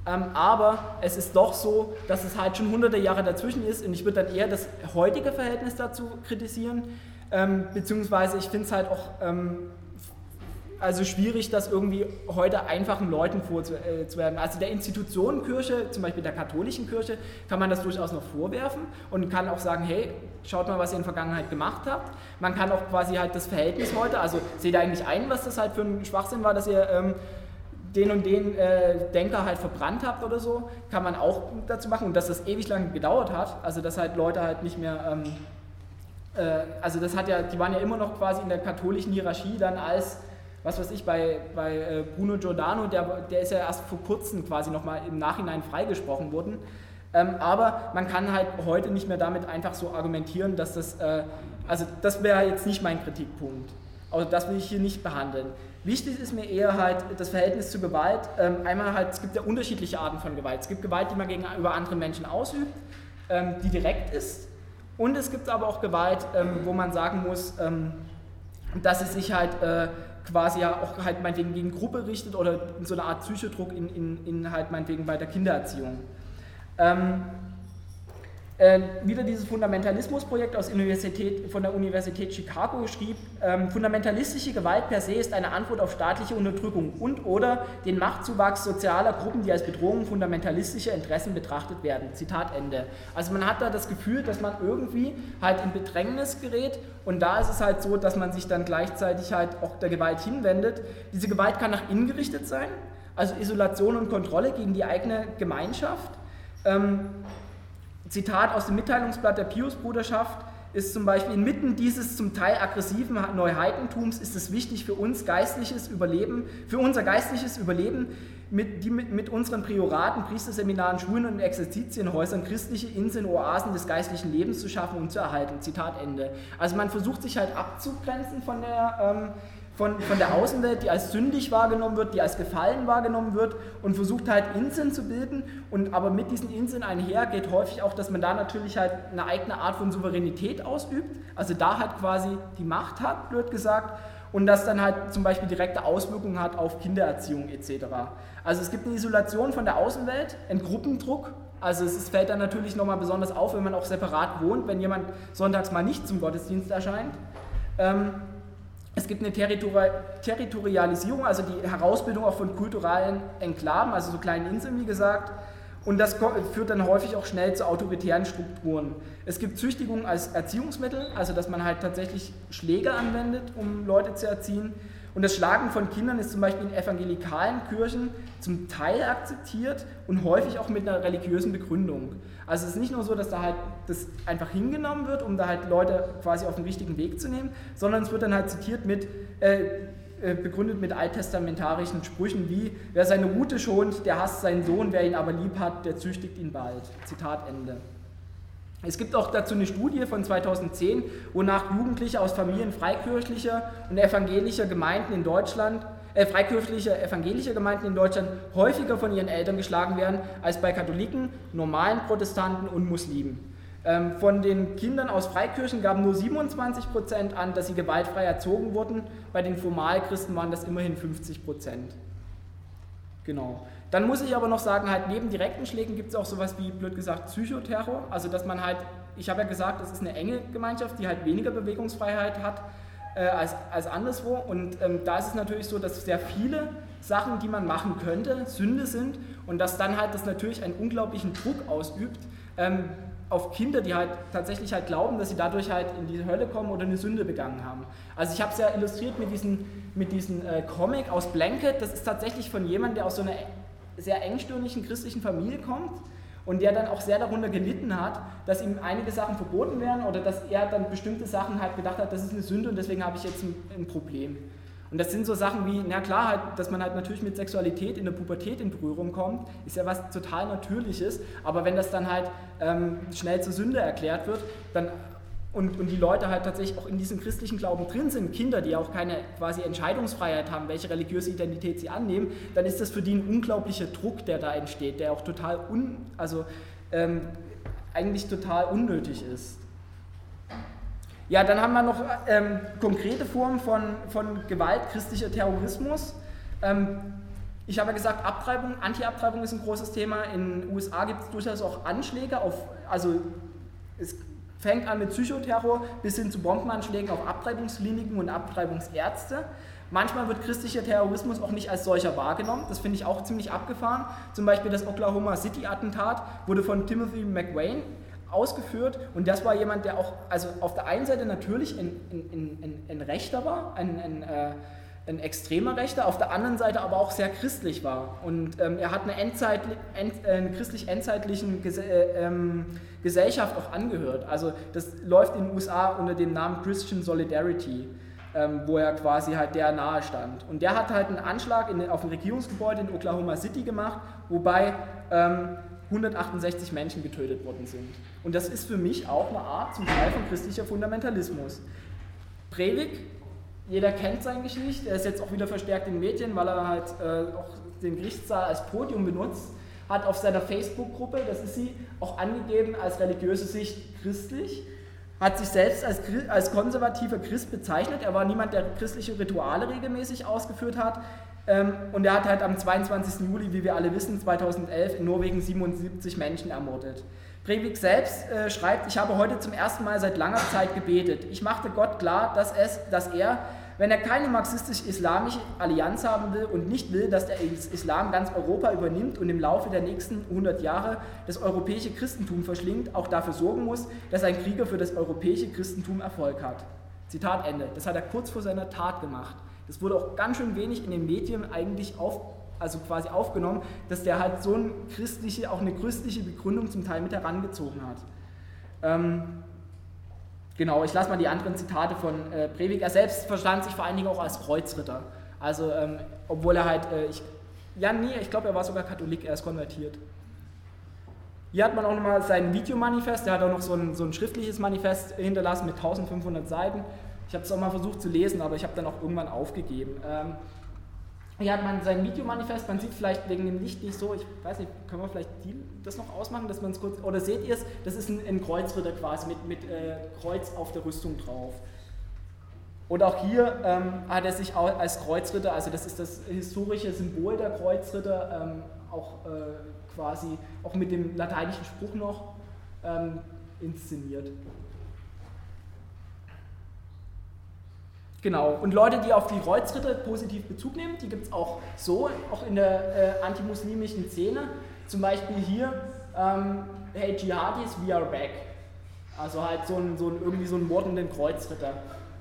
Ähm, aber es ist doch so, dass es halt schon hunderte Jahre dazwischen ist und ich würde dann eher das heutige Verhältnis dazu kritisieren, ähm, beziehungsweise ich finde es halt auch ähm, also schwierig, das irgendwie heute einfachen Leuten vorzuwerfen. Also der Institutionenkirche, zum Beispiel der katholischen Kirche, kann man das durchaus noch vorwerfen und kann auch sagen, hey, schaut mal, was ihr in der Vergangenheit gemacht habt. Man kann auch quasi halt das Verhältnis heute, also seht ihr eigentlich ein, was das halt für ein Schwachsinn war, dass ihr ähm, den und den äh, Denker halt verbrannt habt oder so, kann man auch dazu machen und dass das ewig lange gedauert hat, also dass halt Leute halt nicht mehr, ähm, äh, also das hat ja, die waren ja immer noch quasi in der katholischen Hierarchie dann als, was weiß ich, bei, bei äh, Bruno Giordano, der, der ist ja erst vor kurzem quasi nochmal im Nachhinein freigesprochen worden, ähm, aber man kann halt heute nicht mehr damit einfach so argumentieren, dass das, äh, also das wäre jetzt nicht mein Kritikpunkt. Also das will ich hier nicht behandeln. Wichtig ist mir eher halt das Verhältnis zu Gewalt. Ähm, einmal halt, es gibt ja unterschiedliche Arten von Gewalt. Es gibt Gewalt, die man gegenüber anderen Menschen ausübt, ähm, die direkt ist. Und es gibt aber auch Gewalt, ähm, wo man sagen muss, dass es sich halt äh, quasi ja auch halt meinetwegen gegen Gruppe richtet oder so eine Art Psychodruck in, in, in halt meinetwegen bei der Kindererziehung. Äh, wieder dieses Fundamentalismusprojekt aus Universität, von der Universität Chicago schrieb, ähm, fundamentalistische Gewalt per se ist eine Antwort auf staatliche Unterdrückung und oder den Machtzuwachs sozialer Gruppen, die als Bedrohung fundamentalistischer Interessen betrachtet werden. Zitat Ende. Also man hat da das Gefühl, dass man irgendwie halt in Bedrängnis gerät und da ist es halt so, dass man sich dann gleichzeitig halt auch der Gewalt hinwendet. Diese Gewalt kann nach innen gerichtet sein, also Isolation und Kontrolle gegen die eigene Gemeinschaft. Ähm, Zitat aus dem Mitteilungsblatt der Pius-Bruderschaft ist zum Beispiel, inmitten dieses zum Teil aggressiven Neuheitentums ist es wichtig für uns geistliches Überleben, für unser geistliches Überleben, mit, die mit, mit unseren Prioraten, Priesterseminaren, Schulen und Exerzitienhäusern christliche Inseln, Oasen des geistlichen Lebens zu schaffen und zu erhalten. Zitat Ende. Also man versucht sich halt abzugrenzen von der ähm, von, von der Außenwelt, die als sündig wahrgenommen wird, die als gefallen wahrgenommen wird und versucht halt Inseln zu bilden. Und aber mit diesen Inseln einher geht häufig auch, dass man da natürlich halt eine eigene Art von Souveränität ausübt, also da halt quasi die Macht hat, blöd gesagt, und das dann halt zum Beispiel direkte Auswirkungen hat auf Kindererziehung etc. Also es gibt eine Isolation von der Außenwelt, einen Gruppendruck, also es fällt dann natürlich nochmal besonders auf, wenn man auch separat wohnt, wenn jemand sonntags mal nicht zum Gottesdienst erscheint. Es gibt eine Territorialisierung, also die Herausbildung auch von kulturellen Enklaven, also so kleinen Inseln, wie gesagt. Und das führt dann häufig auch schnell zu autoritären Strukturen. Es gibt Züchtigung als Erziehungsmittel, also dass man halt tatsächlich Schläge anwendet, um Leute zu erziehen. Und das Schlagen von Kindern ist zum Beispiel in evangelikalen Kirchen zum Teil akzeptiert und häufig auch mit einer religiösen Begründung. Also es ist nicht nur so, dass da halt das einfach hingenommen wird, um da halt Leute quasi auf den richtigen Weg zu nehmen, sondern es wird dann halt zitiert mit, äh, äh begründet mit alttestamentarischen Sprüchen wie, wer seine Rute schont, der hasst seinen Sohn, wer ihn aber lieb hat, der züchtigt ihn bald. Zitat Ende. Es gibt auch dazu eine Studie von 2010, wonach Jugendliche aus Familien freikirchlicher und evangelischer Gemeinden in Deutschland, äh, freikirchliche evangelische Gemeinden in Deutschland häufiger von ihren Eltern geschlagen werden als bei Katholiken, normalen Protestanten und Muslimen. Ähm, von den Kindern aus Freikirchen gaben nur 27 Prozent an, dass sie gewaltfrei erzogen wurden. Bei den Formalchristen waren das immerhin 50 Prozent. Genau. Dann muss ich aber noch sagen, halt neben direkten Schlägen gibt es auch sowas wie, blöd gesagt, Psychoterror. Also dass man halt, ich habe ja gesagt, es ist eine enge Gemeinschaft, die halt weniger Bewegungsfreiheit hat äh, als, als anderswo. Und ähm, da ist es natürlich so, dass sehr viele Sachen, die man machen könnte, Sünde sind und dass dann halt das natürlich einen unglaublichen Druck ausübt ähm, auf Kinder, die halt tatsächlich halt glauben, dass sie dadurch halt in die Hölle kommen oder eine Sünde begangen haben. Also ich habe es ja illustriert mit diesem mit diesen, äh, Comic aus Blanket. Das ist tatsächlich von jemandem, der aus so einer sehr engstirnigen christlichen Familie kommt und der dann auch sehr darunter gelitten hat, dass ihm einige Sachen verboten werden oder dass er dann bestimmte Sachen halt gedacht hat, das ist eine Sünde und deswegen habe ich jetzt ein, ein Problem. Und das sind so Sachen wie, na klar, halt, dass man halt natürlich mit Sexualität in der Pubertät in Berührung kommt, ist ja was total Natürliches, aber wenn das dann halt ähm, schnell zur Sünde erklärt wird, dann und, und die Leute halt tatsächlich auch in diesem christlichen Glauben drin sind, Kinder, die auch keine quasi Entscheidungsfreiheit haben, welche religiöse Identität sie annehmen, dann ist das für die ein unglaublicher Druck, der da entsteht, der auch total un, also ähm, eigentlich total unnötig ist. Ja, dann haben wir noch ähm, konkrete Formen von, von Gewalt, christlicher Terrorismus. Ähm, ich habe ja gesagt, Abtreibung, Anti-Abtreibung ist ein großes Thema. In den USA gibt es durchaus auch Anschläge auf, also es Fängt an mit Psychoterror bis hin zu Bombenanschlägen auf Abtreibungskliniken und Abtreibungsärzte. Manchmal wird christlicher Terrorismus auch nicht als solcher wahrgenommen. Das finde ich auch ziemlich abgefahren. Zum Beispiel das Oklahoma City-Attentat wurde von Timothy McWayne ausgeführt und das war jemand, der auch also auf der einen Seite natürlich ein, ein, ein, ein Rechter war, ein, ein äh, ein extremer Rechter, auf der anderen Seite aber auch sehr christlich war. Und ähm, er hat eine, Endzeit, end, äh, christlich-endzeitlichen Ges äh, ähm, Gesellschaft auch angehört. Also das läuft in den USA unter dem Namen Christian Solidarity, ähm, wo er quasi halt der nahe stand. Und der hat halt einen Anschlag in, auf ein Regierungsgebäude in Oklahoma City gemacht, wobei 168 ähm, Menschen getötet worden sind. Und das ist für mich auch eine Art zum Teil von christlicher Fundamentalismus. Breivik jeder kennt sein Geschichte. Er ist jetzt auch wieder verstärkt in Medien, weil er halt äh, auch den Gerichtssaal als Podium benutzt. Hat auf seiner Facebook-Gruppe, das ist sie, auch angegeben als religiöse Sicht christlich. Hat sich selbst als, als konservativer Christ bezeichnet. Er war niemand, der christliche Rituale regelmäßig ausgeführt hat. Ähm, und er hat halt am 22. Juli, wie wir alle wissen, 2011 in Norwegen 77 Menschen ermordet. Breivik selbst äh, schreibt, ich habe heute zum ersten Mal seit langer Zeit gebetet. Ich machte Gott klar, dass, es, dass er, wenn er keine marxistisch-islamische Allianz haben will und nicht will, dass der Islam ganz Europa übernimmt und im Laufe der nächsten 100 Jahre das europäische Christentum verschlingt, auch dafür sorgen muss, dass ein Krieger für das europäische Christentum Erfolg hat. Zitat Ende. Das hat er kurz vor seiner Tat gemacht. Das wurde auch ganz schön wenig in den Medien eigentlich auf, also quasi aufgenommen, dass der halt so eine christliche, auch eine christliche Begründung zum Teil mit herangezogen hat. Ähm, genau, ich lasse mal die anderen Zitate von äh, Breivik. Er selbst verstand sich vor allen Dingen auch als Kreuzritter. Also, ähm, obwohl er halt, äh, ich, ja, nee, ich glaube, er war sogar Katholik, er ist konvertiert. Hier hat man auch nochmal sein Videomanifest, er hat auch noch so ein, so ein schriftliches Manifest hinterlassen mit 1500 Seiten. Ich habe es auch mal versucht zu lesen, aber ich habe dann auch irgendwann aufgegeben. Ähm, hier hat man sein Videomanifest, man sieht vielleicht wegen dem Licht nicht so, ich weiß nicht, können wir vielleicht die, das noch ausmachen, dass man es kurz, oder seht ihr es, das ist ein, ein Kreuzritter quasi mit, mit äh, Kreuz auf der Rüstung drauf. Und auch hier ähm, hat er sich als Kreuzritter, also das ist das historische Symbol der Kreuzritter, ähm, auch äh, quasi auch mit dem lateinischen Spruch noch ähm, inszeniert. Genau, und Leute, die auf die Kreuzritter positiv Bezug nehmen, die gibt es auch so, auch in der äh, antimuslimischen Szene. Zum Beispiel hier, ähm, hey Jihadis, we are back. Also halt so ein, so ein, irgendwie so einen mordenden Kreuzritter.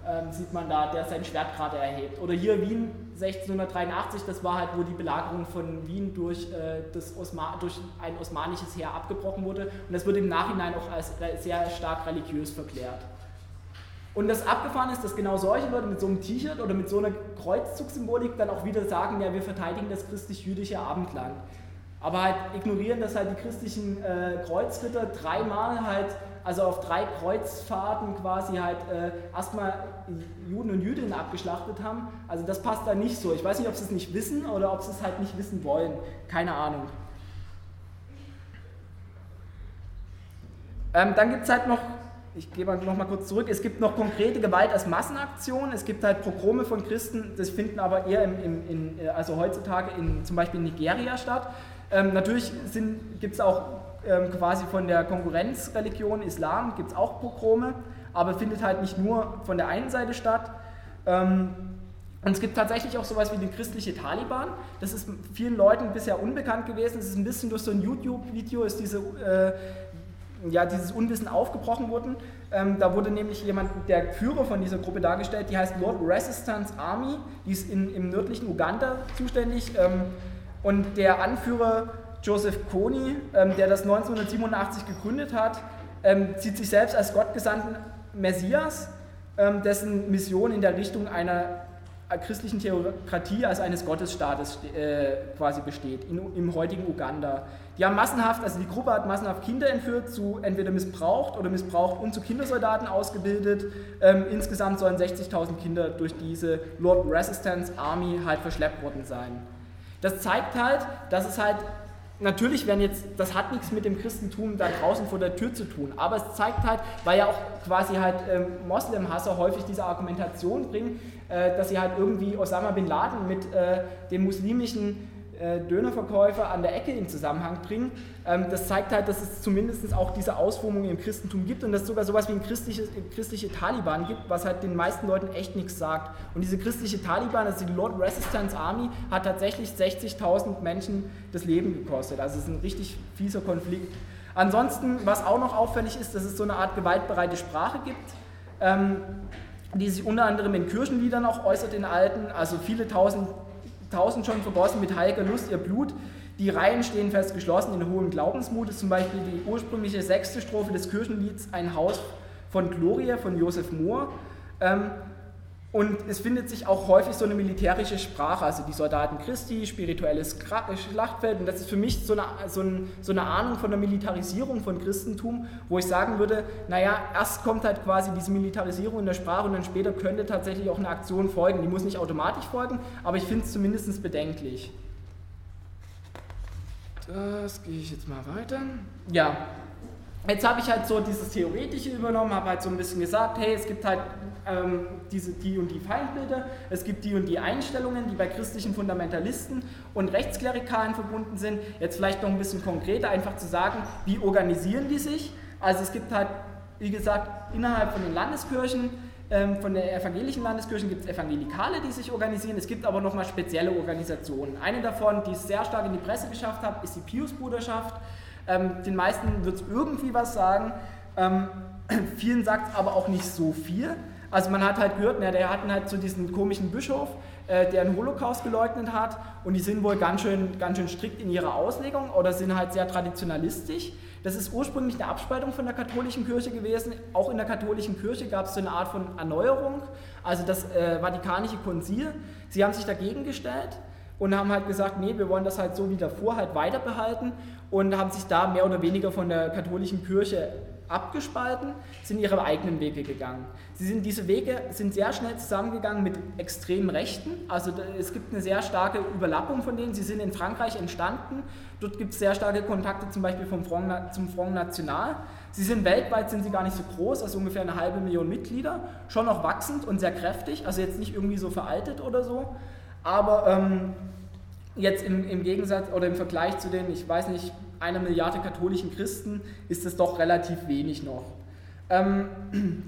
ähm, sieht man da, der sein Schwert gerade erhebt. Oder hier Wien 1683, das war halt, wo die Belagerung von Wien durch, äh, das Osma durch ein osmanisches Heer abgebrochen wurde. Und das wird im Nachhinein auch als sehr stark religiös verklärt. Und das abgefahren ist, dass genau solche Leute mit so einem T-Shirt oder mit so einer Kreuzzugssymbolik dann auch wieder sagen, ja, wir verteidigen das christlich-jüdische Abendland. Aber halt ignorieren, dass halt die christlichen äh, Kreuzritter dreimal halt, also auf drei Kreuzfahrten quasi halt äh, erstmal Juden und Jüdinnen abgeschlachtet haben. Also das passt da nicht so. Ich weiß nicht, ob sie es nicht wissen oder ob sie es halt nicht wissen wollen. Keine Ahnung. Ähm, dann gibt es halt noch ich gehe noch mal kurz zurück, es gibt noch konkrete Gewalt als Massenaktion, es gibt halt Progrome von Christen, das finden aber eher im, im, in, also heutzutage in, zum Beispiel in Nigeria statt. Ähm, natürlich gibt es auch ähm, quasi von der Konkurrenzreligion Islam, gibt es auch Pogrome, aber findet halt nicht nur von der einen Seite statt. Ähm, und es gibt tatsächlich auch sowas wie die christliche Taliban. Das ist vielen Leuten bisher unbekannt gewesen. Es ist ein bisschen durch so ein YouTube-Video ist diese äh, ja, dieses Unwissen aufgebrochen wurden. Ähm, da wurde nämlich jemand, der Führer von dieser Gruppe dargestellt, die heißt Lord Resistance Army, die ist in, im nördlichen Uganda zuständig. Ähm, und der Anführer Joseph Kony, ähm, der das 1987 gegründet hat, ähm, sieht sich selbst als gottgesandten Messias, ähm, dessen Mission in der Richtung einer christlichen Theokratie, als eines Gottesstaates äh, quasi besteht, in, im heutigen Uganda. Die haben massenhaft, also die Gruppe hat massenhaft Kinder entführt, zu entweder missbraucht oder missbraucht und zu Kindersoldaten ausgebildet. Ähm, insgesamt sollen 60.000 Kinder durch diese Lord Resistance Army halt verschleppt worden sein. Das zeigt halt, dass es halt natürlich werden jetzt, das hat nichts mit dem Christentum da draußen vor der Tür zu tun, aber es zeigt halt, weil ja auch quasi halt ähm, Moslem-Hasser häufig diese Argumentation bringen, äh, dass sie halt irgendwie Osama bin Laden mit äh, dem muslimischen Dönerverkäufer an der Ecke in Zusammenhang bringen. Ähm, das zeigt halt, dass es zumindest auch diese Ausformung im Christentum gibt und dass es sogar sowas wie ein christliches, christliche Taliban gibt, was halt den meisten Leuten echt nichts sagt. Und diese christliche Taliban, also die Lord Resistance Army, hat tatsächlich 60.000 Menschen das Leben gekostet. Also es ist ein richtig fieser Konflikt. Ansonsten, was auch noch auffällig ist, dass es so eine Art gewaltbereite Sprache gibt. Ähm, die sich unter anderem in Kirchenliedern auch äußert in alten, also viele tausend tausend schon vergossen mit heiliger Lust ihr Blut. Die Reihen stehen fest geschlossen in hohem Glaubensmut. Das ist zum Beispiel die ursprüngliche sechste Strophe des Kirchenlieds Ein Haus von Gloria von Josef Mohr. Ähm, und es findet sich auch häufig so eine militärische Sprache, also die Soldaten Christi, spirituelles Schlachtfeld. Und das ist für mich so eine, so, ein, so eine Ahnung von der Militarisierung von Christentum, wo ich sagen würde, naja, erst kommt halt quasi diese Militarisierung in der Sprache und dann später könnte tatsächlich auch eine Aktion folgen. Die muss nicht automatisch folgen, aber ich finde es zumindest bedenklich. Das gehe ich jetzt mal weiter. Ja, Jetzt habe ich halt so dieses Theoretische übernommen, habe halt so ein bisschen gesagt, hey, es gibt halt ähm, diese, die und die Feindbilder, es gibt die und die Einstellungen, die bei christlichen Fundamentalisten und Rechtsklerikalen verbunden sind. Jetzt vielleicht noch ein bisschen konkreter, einfach zu sagen, wie organisieren die sich? Also es gibt halt, wie gesagt, innerhalb von den Landeskirchen, ähm, von den evangelischen Landeskirchen gibt es Evangelikale, die sich organisieren. Es gibt aber nochmal spezielle Organisationen. Eine davon, die es sehr stark in die Presse geschafft hat, ist die Pius-Bruderschaft. Ähm, den meisten wird es irgendwie was sagen. Ähm, vielen sagt es aber auch nicht so viel. Also man hat halt gehört, na, der hatten halt so diesen komischen Bischof, äh, der den Holocaust geleugnet hat und die sind wohl ganz schön, ganz schön strikt in ihrer Auslegung oder sind halt sehr traditionalistisch. Das ist ursprünglich eine Abspaltung von der katholischen Kirche gewesen. Auch in der katholischen Kirche gab es so eine Art von Erneuerung, also das äh, Vatikanische Konzil. Sie haben sich dagegen gestellt und haben halt gesagt, nee, wir wollen das halt so wie davor halt weiter behalten und haben sich da mehr oder weniger von der katholischen Kirche abgespalten, sind ihre eigenen Wege gegangen. Sie sind, diese Wege sind sehr schnell zusammengegangen mit extremen Rechten. Also es gibt eine sehr starke Überlappung von denen. Sie sind in Frankreich entstanden. Dort gibt es sehr starke Kontakte zum Beispiel vom Front, zum Front National. Sie sind weltweit sind sie gar nicht so groß, also ungefähr eine halbe Million Mitglieder. Schon noch wachsend und sehr kräftig, also jetzt nicht irgendwie so veraltet oder so. Aber ähm, jetzt im, im Gegensatz oder im Vergleich zu den, ich weiß nicht, einer Milliarde katholischen Christen ist es doch relativ wenig noch. Ähm,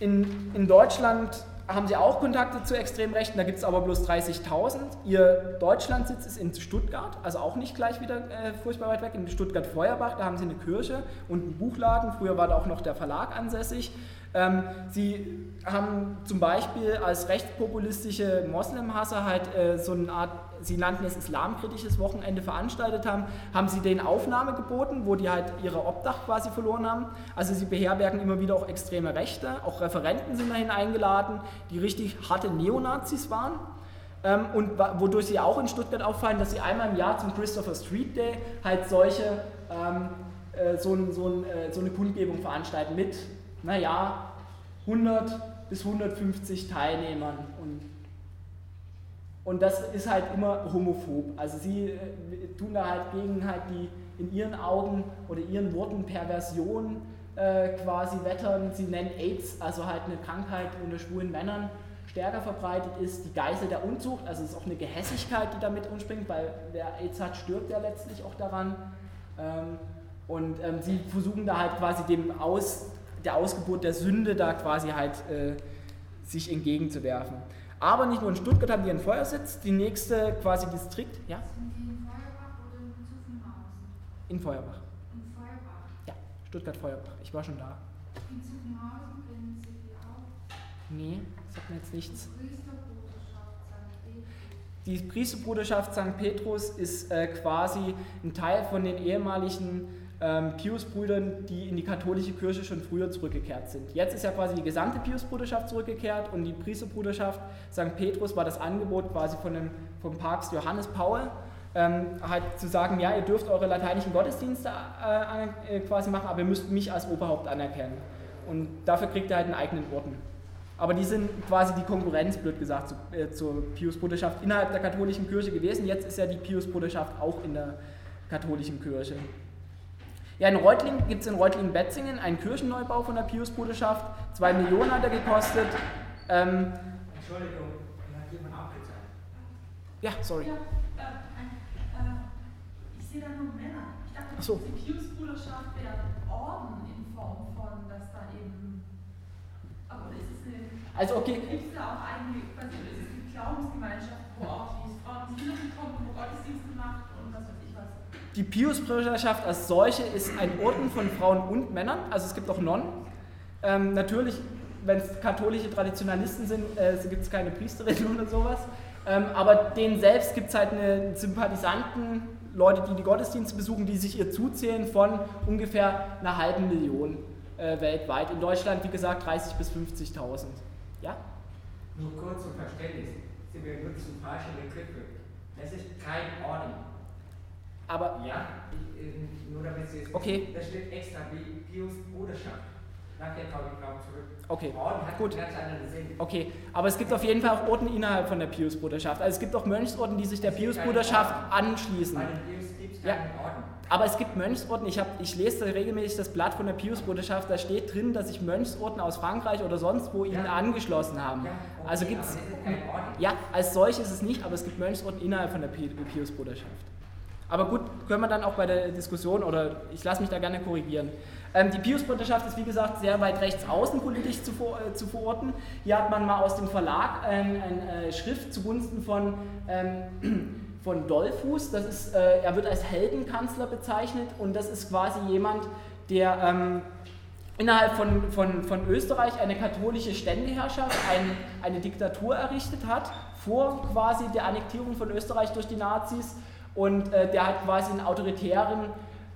in, in Deutschland haben sie auch Kontakte zu Extremrechten, da gibt es aber bloß 30.000. Ihr Deutschlandsitz ist in Stuttgart, also auch nicht gleich wieder äh, furchtbar weit weg, in Stuttgart-Feuerbach, da haben sie eine Kirche und einen Buchladen, früher war da auch noch der Verlag ansässig. Ähm, sie haben zum Beispiel als rechtspopulistische Moslemhasser halt äh, so eine Art, sie nannten es islamkritisches Wochenende veranstaltet haben, haben sie denen Aufnahme geboten, wo die halt ihre Obdach quasi verloren haben. Also sie beherbergen immer wieder auch extreme Rechte, auch Referenten sind dahin eingeladen, die richtig harte Neonazis waren. Ähm, und wodurch sie auch in Stuttgart auffallen, dass sie einmal im Jahr zum Christopher Street Day halt solche, ähm, äh, so, ein, so, ein, äh, so eine Kundgebung veranstalten mit naja, 100 bis 150 Teilnehmern. Und, und das ist halt immer homophob. Also sie äh, tun da halt gegen halt die in ihren Augen oder ihren Worten Perversion äh, quasi wettern. Sie nennen AIDS, also halt eine Krankheit unter schwulen Männern, stärker verbreitet ist, die Geißel der Unzucht, also es ist auch eine Gehässigkeit, die damit umspringt, weil wer AIDS hat, stirbt ja letztlich auch daran. Ähm, und ähm, sie versuchen da halt quasi dem aus, der Ausgeburt der Sünde da quasi halt äh, sich entgegenzuwerfen. Aber nicht nur in Stuttgart haben die einen Feuersitz, die nächste quasi Distrikt, ja? Sind die in Feuerbach oder in Zuffenhausen? In Feuerbach. In Feuerbach. Ja, Stuttgart-Feuerbach. Ich war schon da. In Zuffenhausen kennen Sie die auch? Nee, sagt mir jetzt nichts. Priesterbruderschaft St. Petrus. Die Priesterbruderschaft St. Petrus ist äh, quasi ein Teil von den ehemaligen ähm, Pius-Brüdern, die in die katholische Kirche schon früher zurückgekehrt sind. Jetzt ist ja quasi die gesamte Pius-Bruderschaft zurückgekehrt und die Priesterbruderschaft St. Petrus war das Angebot quasi von dem, vom Papst Johannes Paul, ähm, halt zu sagen, ja, ihr dürft eure lateinischen Gottesdienste äh, äh, quasi machen, aber ihr müsst mich als Oberhaupt anerkennen. Und dafür kriegt ihr halt einen eigenen Orden. Aber die sind quasi die Konkurrenz, blöd gesagt, zu, äh, zur Pius-Bruderschaft innerhalb der katholischen Kirche gewesen. Jetzt ist ja die Pius-Bruderschaft auch in der katholischen Kirche. Ja, in Reutlingen gibt es in Reutlingen-Betzingen einen Kirchenneubau von der Pius-Bruderschaft. Zwei Millionen hat er gekostet. Ähm, Entschuldigung, mir hat jemand abgezeigt. ja, sorry. Ja, äh, äh, ich sehe da nur Männer. Ich dachte, Ach so. die Pius-Bruderschaft wäre Orden in Form von, dass da eben. Aber ist es eine. Also, okay. Gibt es da auch eigentlich, weiß nicht, ist es eine Glaubensgemeinschaft, wo auch die Frauen Kirchen kommen, wo Gottesdienst gemacht und was weiß ich was? Die Pius-Bruderschaft als solche ist ein Orden von Frauen und Männern, also es gibt auch Nonnen. Ähm, natürlich, wenn es katholische Traditionalisten sind, äh, gibt es keine Priesterinnen oder sowas. Ähm, aber denen selbst gibt es halt eine Sympathisanten, Leute, die die Gottesdienste besuchen, die sich ihr zuzählen von ungefähr einer halben Million äh, weltweit. In Deutschland, wie gesagt, 30.000 bis 50.000. Ja? Nur kurz zum Verständnis. Sie benutzen falsche Begriffe. Das ist kein Orden. Aber Ja, ich, äh, nur damit Sie es Okay. wissen. Da steht extra Pius Bruderschaft. Nachher komme ich drauf zurück. Okay, Orden hat gut. ganz Sinn. Okay, aber es gibt auf jeden Fall auch Orden innerhalb von der Pius-Bruderschaft. Also es gibt auch Mönchsorden, die sich der Pius-Bruderschaft anschließen. Bei den Pius gibt es Ja. keinen Orden. Aber es gibt Mönchsorden, ich, hab, ich lese regelmäßig das Blatt von der Pius-Bruderschaft, da steht drin, dass sich Mönchsorden aus Frankreich oder sonst wo ihnen Ja. angeschlossen haben. Ja, okay, Also gibt es, ja, als solch ist es nicht, aber es gibt Mönchsorden innerhalb von der Pi- Pius-Bruderschaft. Aber gut, können wir dann auch bei der Diskussion, oder ich lasse mich da gerne korrigieren. Ähm, die Pius-Bruderschaft ist wie gesagt sehr weit rechts außen politisch zu, äh, zu verorten. Hier hat man mal aus dem Verlag eine ein, äh, Schrift zugunsten von, ähm, von Dollfuß. Das ist, äh, er wird als Heldenkanzler bezeichnet und das ist quasi jemand, der ähm, innerhalb von, von, von Österreich eine katholische Ständeherrschaft, ein, eine Diktatur errichtet hat, vor quasi der Annektierung von Österreich durch die Nazis und äh, der halt quasi einen autoritären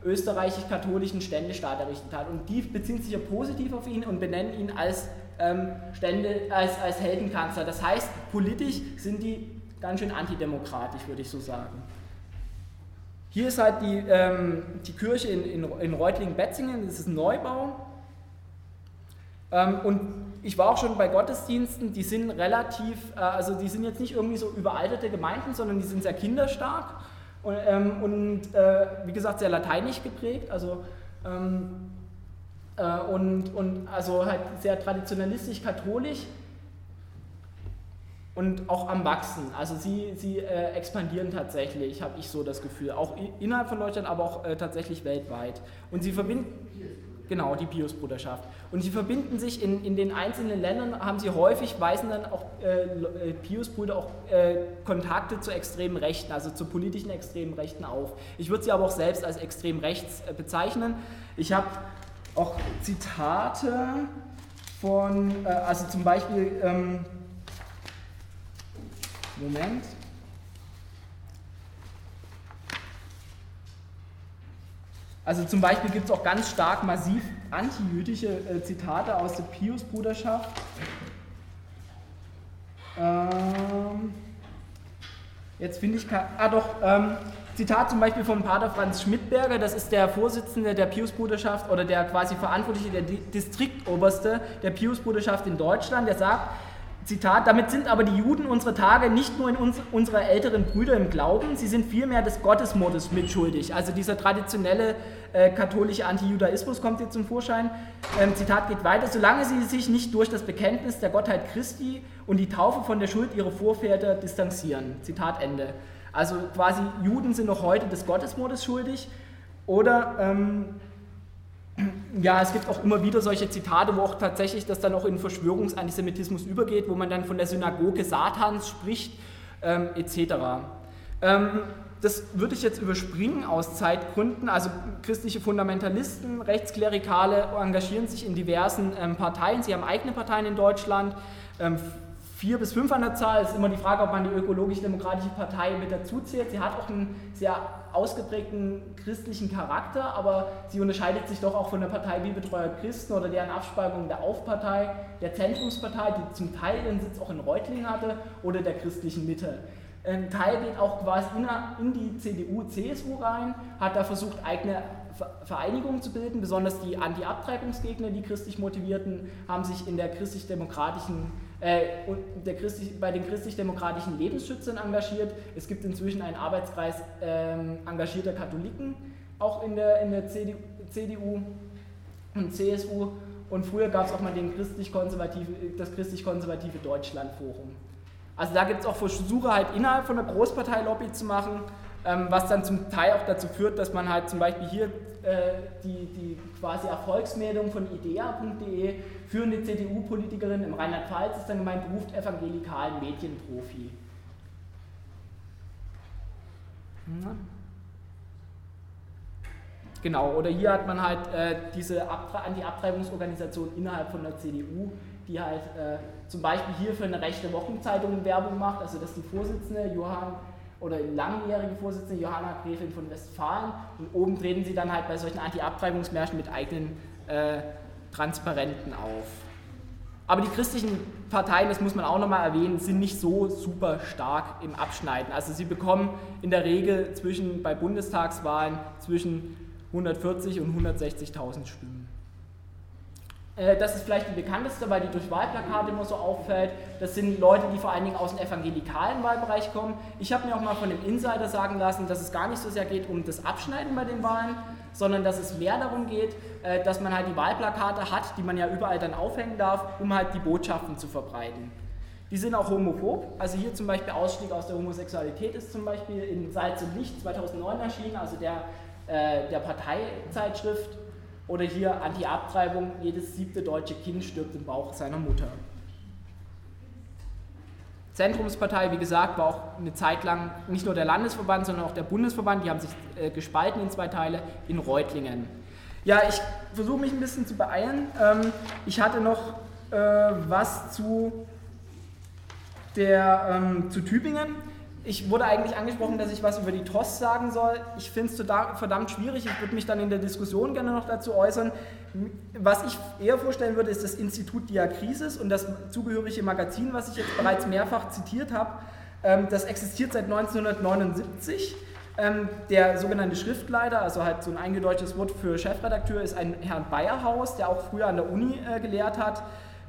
österreichisch-katholischen Ständestaat errichtet hat. Und die beziehen sich ja positiv auf ihn und benennen ihn als, ähm, Stände, als, als Heldenkanzler. Das heißt, politisch sind die ganz schön antidemokratisch, würde ich so sagen. Hier ist halt die, ähm, die Kirche in, in, in Reutlingen-Betzingen, das ist ein Neubau. Ähm, und ich war auch schon bei Gottesdiensten, die sind relativ, äh, also die sind jetzt nicht irgendwie so überalterte Gemeinden, sondern die sind sehr kinderstark und, ähm, und äh, wie gesagt sehr lateinisch geprägt, also ähm, äh, und, und also halt sehr traditionalistisch katholisch und auch am Wachsen. Also sie, sie äh, expandieren tatsächlich, habe ich so das Gefühl, auch innerhalb von Deutschland, aber auch äh, tatsächlich weltweit. Und sie verbinden, genau, die Pius-Bruderschaft. Und sie verbinden sich in, in den einzelnen Ländern, haben sie häufig, weisen dann auch äh, Le- äh, Pius-Brüder auch äh, Kontakte zu extremen Rechten, also zu politischen extremen Rechten auf. Ich würde sie aber auch selbst als extrem rechts äh, bezeichnen. Ich habe auch Zitate von, äh, also zum Beispiel, ähm, Moment. Also zum Beispiel gibt es auch ganz stark massiv antijüdische äh, Zitate aus der Pius-Bruderschaft. Ähm, jetzt finde ich, kein- ah doch, ähm, Zitat zum Beispiel von Pater Franz Schmidberger, das ist der Vorsitzende der Pius-Bruderschaft oder der quasi Verantwortliche, der Di- Distriktoberste der Pius-Bruderschaft in Deutschland, der sagt, Zitat, damit sind aber die Juden unserer Tage nicht nur in uns, unserer älteren Brüder im Glauben, sie sind vielmehr des Gottesmordes mitschuldig. Also dieser traditionelle äh, katholische Antijudaismus kommt hier zum Vorschein. Ähm, Zitat geht weiter, solange sie sich nicht durch das Bekenntnis der Gottheit Christi und die Taufe von der Schuld ihrer Vorväter distanzieren. Zitat Ende. Also quasi Juden sind noch heute des Gottesmordes schuldig oder ähm, ja, es gibt auch immer wieder solche Zitate, wo auch tatsächlich das dann auch in Verschwörungsantisemitismus übergeht, wo man dann von der Synagoge Satans spricht, ähm, etc. Ähm, das würde ich jetzt überspringen aus Zeitgründen. Also christliche Fundamentalisten, Rechtsklerikale engagieren sich in diversen ähm, Parteien. Sie haben eigene Parteien in Deutschland. Vier bis fünf an der Zahl. Es ist immer die Frage, ob man die ökologisch-demokratische Partei mit dazu zählt. Sie hat auch einen sehr ausgeprägten christlichen Charakter, aber sie unterscheidet sich doch auch von der Partei Bibeltreuer Christen oder deren Abspaltung der Aufpartei, der Zentrumspartei, die zum Teil ihren Sitz auch in Reutlingen hatte, oder der christlichen Mitte. Ein Teil geht auch quasi in die CDU, CSU rein, hat da versucht, eigene Vereinigungen zu bilden, besonders die Anti-Abtreibungsgegner, die christlich motivierten, haben sich in der christlich-demokratischen äh, der Christlich, bei den christlich-demokratischen Lebensschützern engagiert. Es gibt inzwischen einen Arbeitskreis ähm, engagierter Katholiken, auch in der, in der CDU, und CSU. Und früher gab es auch mal den christlich das christlich-konservative Deutschlandforum. Also da gibt es auch Versuche, halt innerhalb von der Großpartei Lobby zu machen, was dann zum Teil auch dazu führt, dass man halt zum Beispiel hier äh, die, die quasi Erfolgsmeldung von idea.de führende CDU-Politikerin im Rheinland-Pfalz ist dann gemeint, beruft evangelikalen Medienprofi. Genau, oder hier hat man halt äh, diese Anti-Abtreibungsorganisation innerhalb von der CDU, die halt äh, zum Beispiel hier für eine rechte Wochenzeitung Werbung macht, also dass die Vorsitzende Johann oder langjährige Vorsitzende Johanna Gräfin von Westfalen und oben treten sie dann halt bei solchen Anti-Abtreibungsmärschen mit eigenen äh, Transparenten auf. Aber die christlichen Parteien, das muss man auch nochmal erwähnen, sind nicht so super stark im Abschneiden. Also sie bekommen in der Regel zwischen, bei Bundestagswahlen zwischen 140 und 160.000 Stimmen. Äh, Das ist vielleicht die bekannteste, weil die durch Wahlplakate immer so auffällt. Das sind Leute, die vor allen Dingen aus dem evangelikalen Wahlbereich kommen. Ich habe mir auch mal von dem Insider sagen lassen, dass es gar nicht so sehr geht um das Abschneiden bei den Wahlen, sondern dass es mehr darum geht, äh, dass man halt die Wahlplakate hat, die man ja überall dann aufhängen darf, um halt die Botschaften zu verbreiten. Die sind auch homophob, also hier zum Beispiel Ausstieg aus der Homosexualität ist zum Beispiel in Salz und Licht 2009 erschienen, also der, äh, der Parteizeitschrift. Oder hier Anti-Abtreibung, jedes siebte deutsche Kind stirbt im Bauch seiner Mutter. Zentrumspartei, wie gesagt, war auch eine Zeit lang nicht nur der Landesverband, sondern auch der Bundesverband. Die haben sich äh, gespalten in zwei Teile in Reutlingen. Ja, ich versuche mich ein bisschen zu beeilen. Ähm, ich hatte noch äh, was zu, der, ähm, zu Tübingen. Ich wurde eigentlich angesprochen, dass ich was über die TOS sagen soll. Ich finde es verdammt schwierig. Ich würde mich dann in der Diskussion gerne noch dazu äußern. Was ich eher vorstellen würde, ist das Institut Diakrisis und das zugehörige Magazin, was ich jetzt bereits mehrfach zitiert habe. Ähm, das existiert seit 1979. Ähm, der sogenannte Schriftleiter, also halt so ein eingedeutschtes Wort für Chefredakteur, ist ein Herrn Bayerhaus, der auch früher an der Uni äh, gelehrt hat.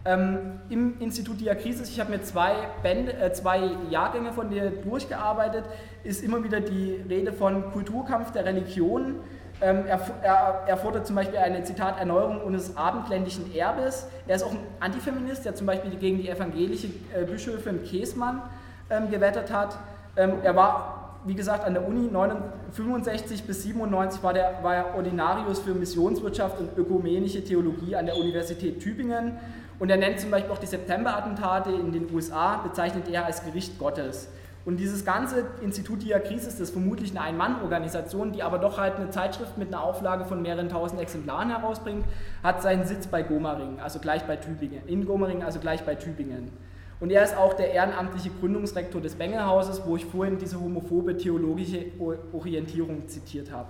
Ähm, Im Institut Diakrisis, ich habe mir zwei, Bände, äh, zwei Jahrgänge von dir durchgearbeitet, ist immer wieder die Rede von Kulturkampf der Religionen. Ähm, er, er, er, fordert zum Beispiel eine Zitat Erneuerung unseres abendländischen Erbes. Er ist auch ein Antifeminist, der zum Beispiel gegen die evangelische äh, Bischöfin Käsmann ähm, gewettert hat. Ähm, er war, wie gesagt, an der Uni 1965 bis 97 war, der, war er Ordinarius für Missionswirtschaft und ökumenische Theologie an der Universität Tübingen. Und er nennt zum Beispiel auch die September-Attentate in den USA, bezeichnet er als Gericht Gottes. Und dieses ganze Institut Diakrisis, das ist vermutlich eine Ein-Mann-Organisation, die aber doch halt eine Zeitschrift mit einer Auflage von mehreren tausend Exemplaren herausbringt, hat seinen Sitz bei Gomaring, also gleich bei Tübingen, in Gomaring, also gleich bei Tübingen. Und er ist auch der ehrenamtliche Gründungsrektor des Bengelhauses, wo ich vorhin diese homophobe theologische Orientierung zitiert habe.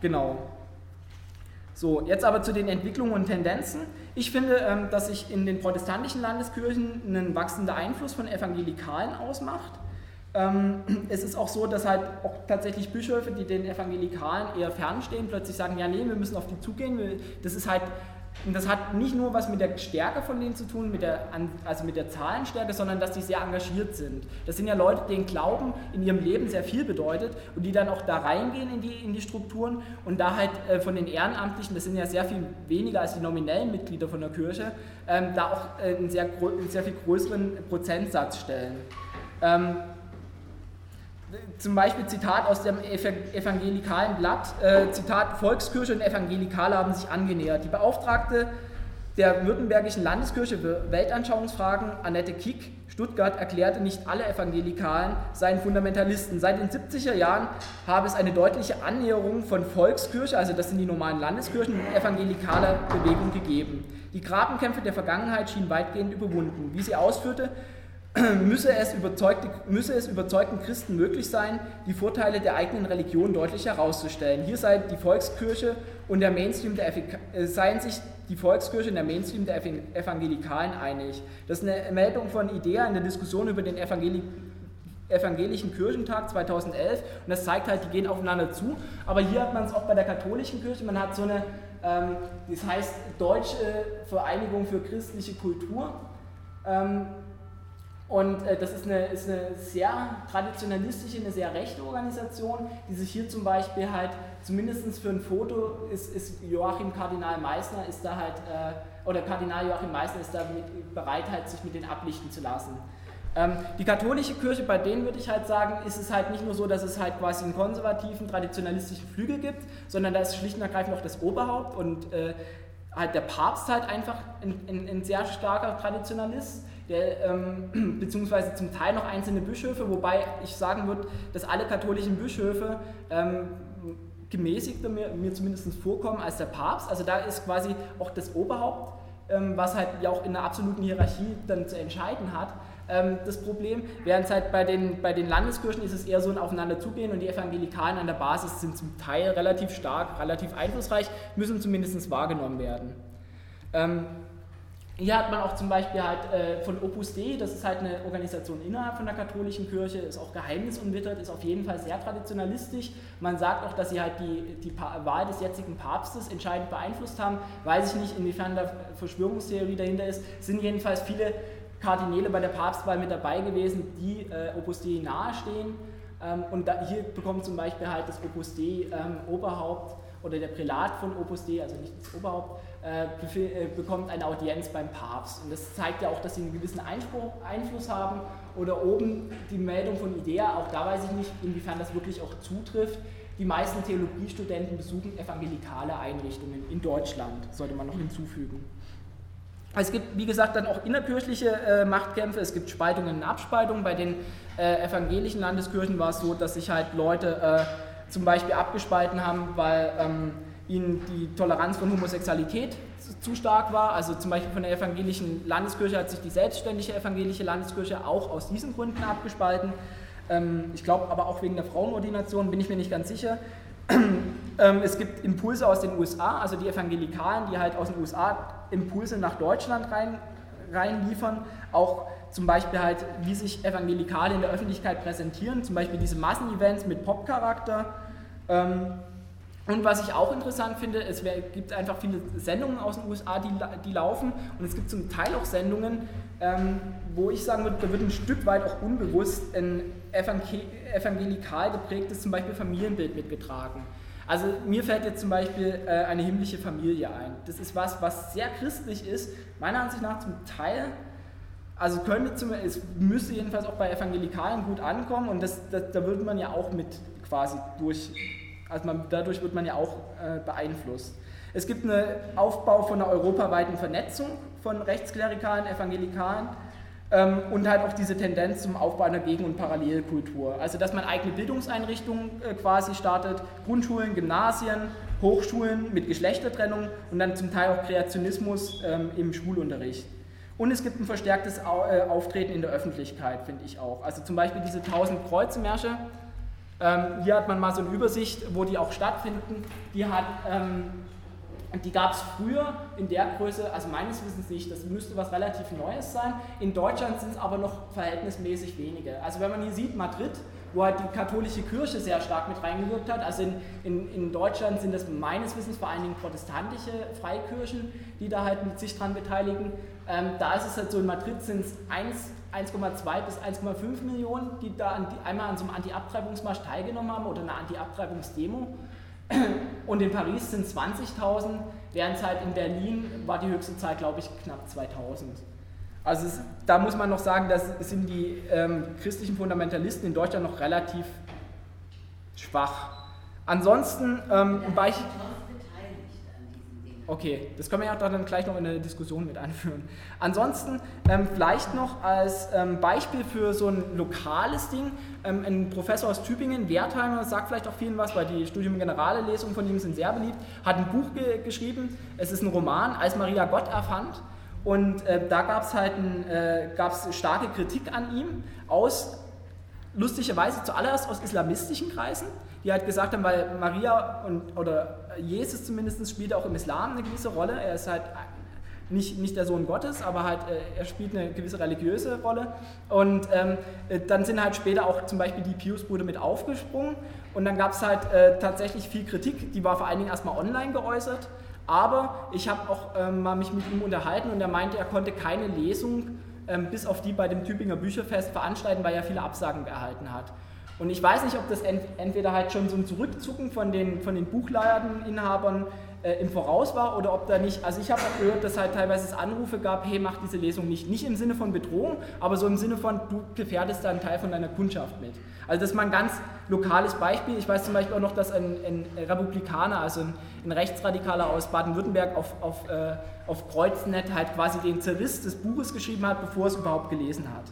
Genau. So, jetzt aber zu den Entwicklungen und Tendenzen. Ich finde, ähm, dass sich in den protestantischen Landeskirchen ein wachsender Einfluss von Evangelikalen ausmacht. Ähm, es ist auch so, dass halt auch tatsächlich Bischöfe, die den Evangelikalen eher fernstehen, plötzlich sagen, ja nee, wir müssen auf die zugehen. Das ist halt, das hat nicht nur was mit der Stärke von denen zu tun, mit der, also mit der Zahlenstärke, sondern dass die sehr engagiert sind. Das sind ja Leute, denen Glauben in ihrem Leben sehr viel bedeutet und die dann auch da reingehen in die, in die Strukturen und da halt äh, von den Ehrenamtlichen, das sind ja sehr viel weniger als die nominellen Mitglieder von der Kirche, ähm, da auch äh, einen, sehr, einen sehr viel größeren Prozentsatz stellen. Ähm, zum Beispiel Zitat aus dem evangelikalen Blatt, äh, Zitat, Volkskirche und Evangelikale haben sich angenähert. Die Beauftragte der Württembergischen Landeskirche für Weltanschauungsfragen, Annette Kick, Stuttgart, erklärte, nicht alle Evangelikalen seien Fundamentalisten. Seit den 70er Jahren habe es eine deutliche Annäherung von Volkskirche, also das sind die normalen Landeskirchen, und evangelikaler Bewegung gegeben. Die Grabenkämpfe der Vergangenheit schienen weitgehend überwunden. Wie sie ausführte, müsse es, müsse es überzeugten Christen möglich sein, die Vorteile der eigenen Religion deutlich herauszustellen. Hier sei die Volkskirche und der Mainstream der äh, seien sich die Volkskirche und der Mainstream der Evangelikalen einig. Das ist eine Meldung von IDEA in der Diskussion über den Evangeli Evangelischen Kirchentag 2011 und das zeigt halt, die gehen aufeinander zu. Aber hier hat man es auch bei der katholischen Kirche, man hat so eine, ähm, das heißt Deutsche Vereinigung für christliche Kultur. Ähm, und äh, das ist eine, ist eine sehr traditionalistische, eine sehr rechte Organisation, die sich hier zum Beispiel halt, zumindest für ein Foto, ist, ist Joachim Kardinal Meissner, ist da halt, äh, oder Kardinal Joachim Meissner ist da mit, bereit, halt, sich mit denen ablichten zu lassen. Ähm, die katholische Kirche, bei denen würde ich halt sagen, ist es halt nicht nur so, dass es halt quasi einen konservativen, traditionalistischen Flügel gibt, sondern da ist schlicht und ergreifend auch das Oberhaupt und äh, halt der Papst halt einfach ein, ein, ein sehr starker Traditionalist der, ähm, beziehungsweise zum Teil noch einzelne Bischöfe, wobei ich sagen würde, dass alle katholischen Bischöfe ähm, gemäßigter mir, mir zumindest vorkommen als der Papst. Also da ist quasi auch das Oberhaupt, ähm, was halt ja auch in der absoluten Hierarchie dann zu entscheiden hat, ähm, das Problem. Während halt bei den, bei den Landeskirchen ist es eher so ein Aufeinanderzugehen und die Evangelikalen an der Basis sind zum Teil relativ stark, relativ einflussreich, müssen zumindest wahrgenommen werden. Hier hat man auch zum Beispiel halt äh, von Opus Dei, das ist halt eine Organisation innerhalb von der katholischen Kirche, ist auch geheimnisumwittert, ist auf jeden Fall sehr traditionalistisch. Man sagt auch, dass sie halt die, die Wahl des jetzigen Papstes entscheidend beeinflusst haben. Weiß ich nicht, inwiefern da Verschwörungstheorie dahinter ist. Sind jedenfalls viele Kardinäle bei der Papstwahl mit dabei gewesen, die äh, Opus Dei nahestehen. Ähm, und da, hier bekommt zum Beispiel halt das Opus Dei ähm, Oberhaupt oder der Prälat von Opus Dei, also nicht das Oberhaupt, bekommt eine Audienz beim Papst. Und das zeigt ja auch, dass sie einen gewissen Einspruch, Einfluss haben. Oder oben die Meldung von IDEA, auch da weiß ich nicht, inwiefern das wirklich auch zutrifft. Die meisten Theologiestudenten besuchen evangelikale Einrichtungen in Deutschland, sollte man noch hinzufügen. Es gibt, wie gesagt, dann auch innerkirchliche äh, Machtkämpfe, es gibt Spaltungen und Abspaltungen. Bei den äh, evangelischen Landeskirchen war es so, dass sich halt Leute äh, zum Beispiel abgespalten haben, weil ähm, ihnen die Toleranz von Homosexualität zu stark war. Also zum Beispiel von der evangelischen Landeskirche hat sich die selbstständige evangelische Landeskirche auch aus diesen Gründen abgespalten. Ähm, ich glaube aber auch wegen der Frauenordination, bin ich mir nicht ganz sicher. Ähm, es gibt Impulse aus den USA, also die Evangelikalen, die halt aus den USA Impulse nach Deutschland rein, reinliefern. Auch zum Beispiel halt, wie sich Evangelikale in der Öffentlichkeit präsentieren, zum Beispiel diese Massenevents mit Popcharakter. Ähm, und was ich auch interessant finde, es gibt einfach viele Sendungen aus den USA, die, die laufen. Und es gibt zum Teil auch Sendungen, ähm, wo ich sagen würde, da wird ein Stück weit auch unbewusst ein evangelikal geprägtes zum Beispiel Familienbild mitgetragen. Also mir fällt jetzt zum Beispiel äh, eine himmlische Familie ein. Das ist was, was sehr christlich ist, meiner Ansicht nach zum Teil, also könnte zum, es müsste jedenfalls auch bei Evangelikalen gut ankommen und das, das, da würde man ja auch mit quasi durch also man, dadurch wird man ja auch äh, beeinflusst. Es gibt einen Aufbau von einer europaweiten Vernetzung von rechtsklerikalen Evangelikalen. Ähm, und halt auch diese Tendenz zum Aufbau einer Gegen- und Parallelkultur. Also dass man eigene Bildungseinrichtungen äh, quasi startet, Grundschulen, Gymnasien, Hochschulen mit Geschlechtertrennung und dann zum Teil auch Kreationismus ähm, im Schulunterricht. Und es gibt ein verstärktes äh, Auftreten in der Öffentlichkeit, finde ich auch. Also zum Beispiel diese 1000 Kreuzemärsche. Ähm, hier hat man mal so eine Übersicht, wo die auch stattfinden. Die ähm, die gab es früher in der Größe, also meines Wissens nicht, das müsste was relativ Neues sein. In Deutschland sind es aber noch verhältnismäßig wenige. Also wenn man hier sieht, Madrid, wo halt die katholische Kirche sehr stark mit reingewirkt hat, also in, in, in Deutschland sind das meines Wissens vor allen Dingen protestantische Freikirchen, die da halt mit sich dran beteiligen. Ähm, da ist es halt so, in Madrid sind es 1,2 bis 1,5 Millionen, die da an die, einmal an so einem Anti-Abtreibungsmarsch teilgenommen haben oder einer Anti-Abtreibungsdemo. Und in Paris sind 20.000, während es halt in Berlin war die höchste Zahl, glaube ich, knapp 2.000. Also es, da muss man noch sagen, dass sind die ähm, christlichen Fundamentalisten in Deutschland noch relativ schwach. Ansonsten ähm, bei Okay, das können wir ja dann gleich noch in der Diskussion mit anführen. Ansonsten ähm, vielleicht noch als ähm, Beispiel für so ein lokales Ding, ähm, ein Professor aus Tübingen, Wertheimer, sagt vielleicht auch vielen was, weil die Studium Generale Lesungen von ihm sind sehr beliebt, hat ein Buch ge geschrieben, es ist ein Roman, als Maria Gott erfand. Und äh, da gab es halt ein, äh, gab's starke Kritik an ihm aus, lustigerweise zuallererst aus islamistischen Kreisen die halt gesagt haben, weil Maria und, oder Jesus zumindest spielt auch im Islam eine gewisse Rolle. Er ist halt nicht, nicht der Sohn Gottes, aber halt äh, er spielt eine gewisse religiöse Rolle. Und ähm, äh, dann sind halt später auch zum Beispiel die Pius-Brüder mit aufgesprungen. Und dann gab es halt äh, tatsächlich viel Kritik, die war vor allen Dingen erstmal online geäußert. Aber ich habe auch ähm, mal mich mit ihm unterhalten und er meinte, er konnte keine Lesung ähm, bis auf die bei dem Tübinger Bücherfest veranstalten, weil er viele Absagen erhalten hat. Und ich weiß nicht, ob das entweder halt schon so ein Zurückzucken von den, von den Buchladeninhabern äh, im Voraus war oder ob da nicht, also ich habe auch gehört, dass halt teilweise es Anrufe gab, hey, mach diese Lesung nicht. Nicht im Sinne von Bedrohung, aber so im Sinne von, du gefährdest da einen Teil von deiner Kundschaft mit. Also das ist mal ein ganz lokales Beispiel. Ich weiß zum Beispiel auch noch, dass ein, ein Republikaner, also ein, ein Rechtsradikaler aus Baden-Württemberg auf, auf, äh, auf Kreuznet halt quasi den Zerriss des Buches geschrieben hat, bevor es überhaupt gelesen hat.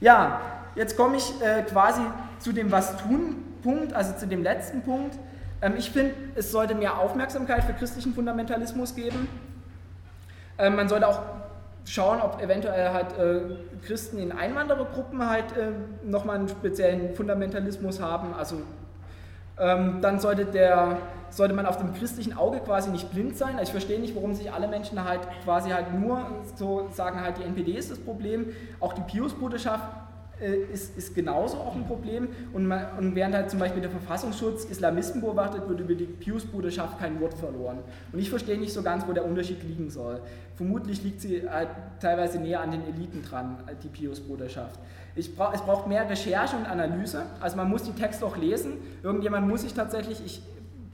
Ja, jetzt komme ich äh, quasi zu dem Was-Tun-Punkt, also zu dem letzten Punkt. Ähm, ich finde, es sollte mehr Aufmerksamkeit für christlichen Fundamentalismus geben. Ähm, man sollte auch schauen, ob eventuell halt äh, Christen in Einwanderergruppen halt äh, nochmal einen speziellen Fundamentalismus haben. Also ähm, dann sollte, der, sollte man auf dem christlichen Auge quasi nicht blind sein. Also ich verstehe nicht, warum sich alle Menschen halt quasi halt nur so sagen, halt die NPD ist das Problem. Auch die Pius-Bruderschaft äh, ist, ist genauso auch ein Problem. Und, man, und, während halt zum Beispiel der Verfassungsschutz Islamisten beobachtet, wird über die Pius-Bruderschaft kein Wort verloren. Und ich verstehe nicht so ganz, wo der Unterschied liegen soll. Vermutlich liegt sie halt teilweise näher an den Eliten dran, äh, die Pius-Bruderschaft. Brauch, es braucht mehr Recherche und Analyse. Also man muss die Texte auch lesen. Irgendjemand muss sich tatsächlich, ich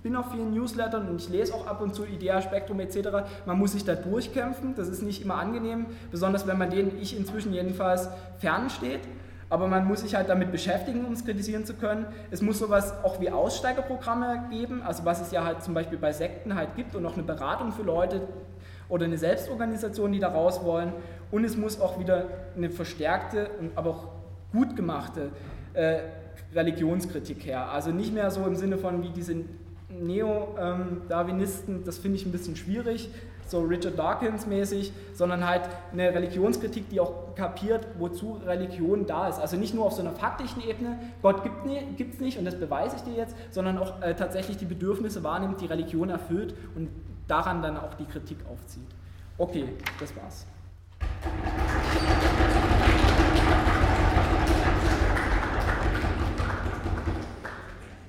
bin auf vielen Newslettern und ich lese auch ab und zu Idea, Spektrum etc. Man muss sich da durchkämpfen. Das ist nicht immer angenehm, besonders wenn man denen, ich inzwischen jedenfalls, fernsteht aber man muss sich halt damit beschäftigen, um es kritisieren zu können. Es muss sowas auch wie Aussteigerprogramme geben, also was es ja halt zum Beispiel bei Sekten halt gibt und noch eine Beratung für Leute oder eine Selbstorganisation, die da raus wollen. Und es muss auch wieder eine verstärkte, aber auch gut gemachte äh, Religionskritik her. Also nicht mehr so im Sinne von wie diese Neo-Darwinisten, das finde ich ein bisschen schwierig, so Richard Dawkins mäßig, sondern halt eine Religionskritik, die auch kapiert, wozu Religion da ist. Also nicht nur auf so einer faktischen Ebene, Gott gibt es nicht und das beweise ich dir jetzt, sondern auch äh, tatsächlich die Bedürfnisse wahrnimmt, die Religion erfüllt und daran dann auch die Kritik aufzieht. Okay, das war's.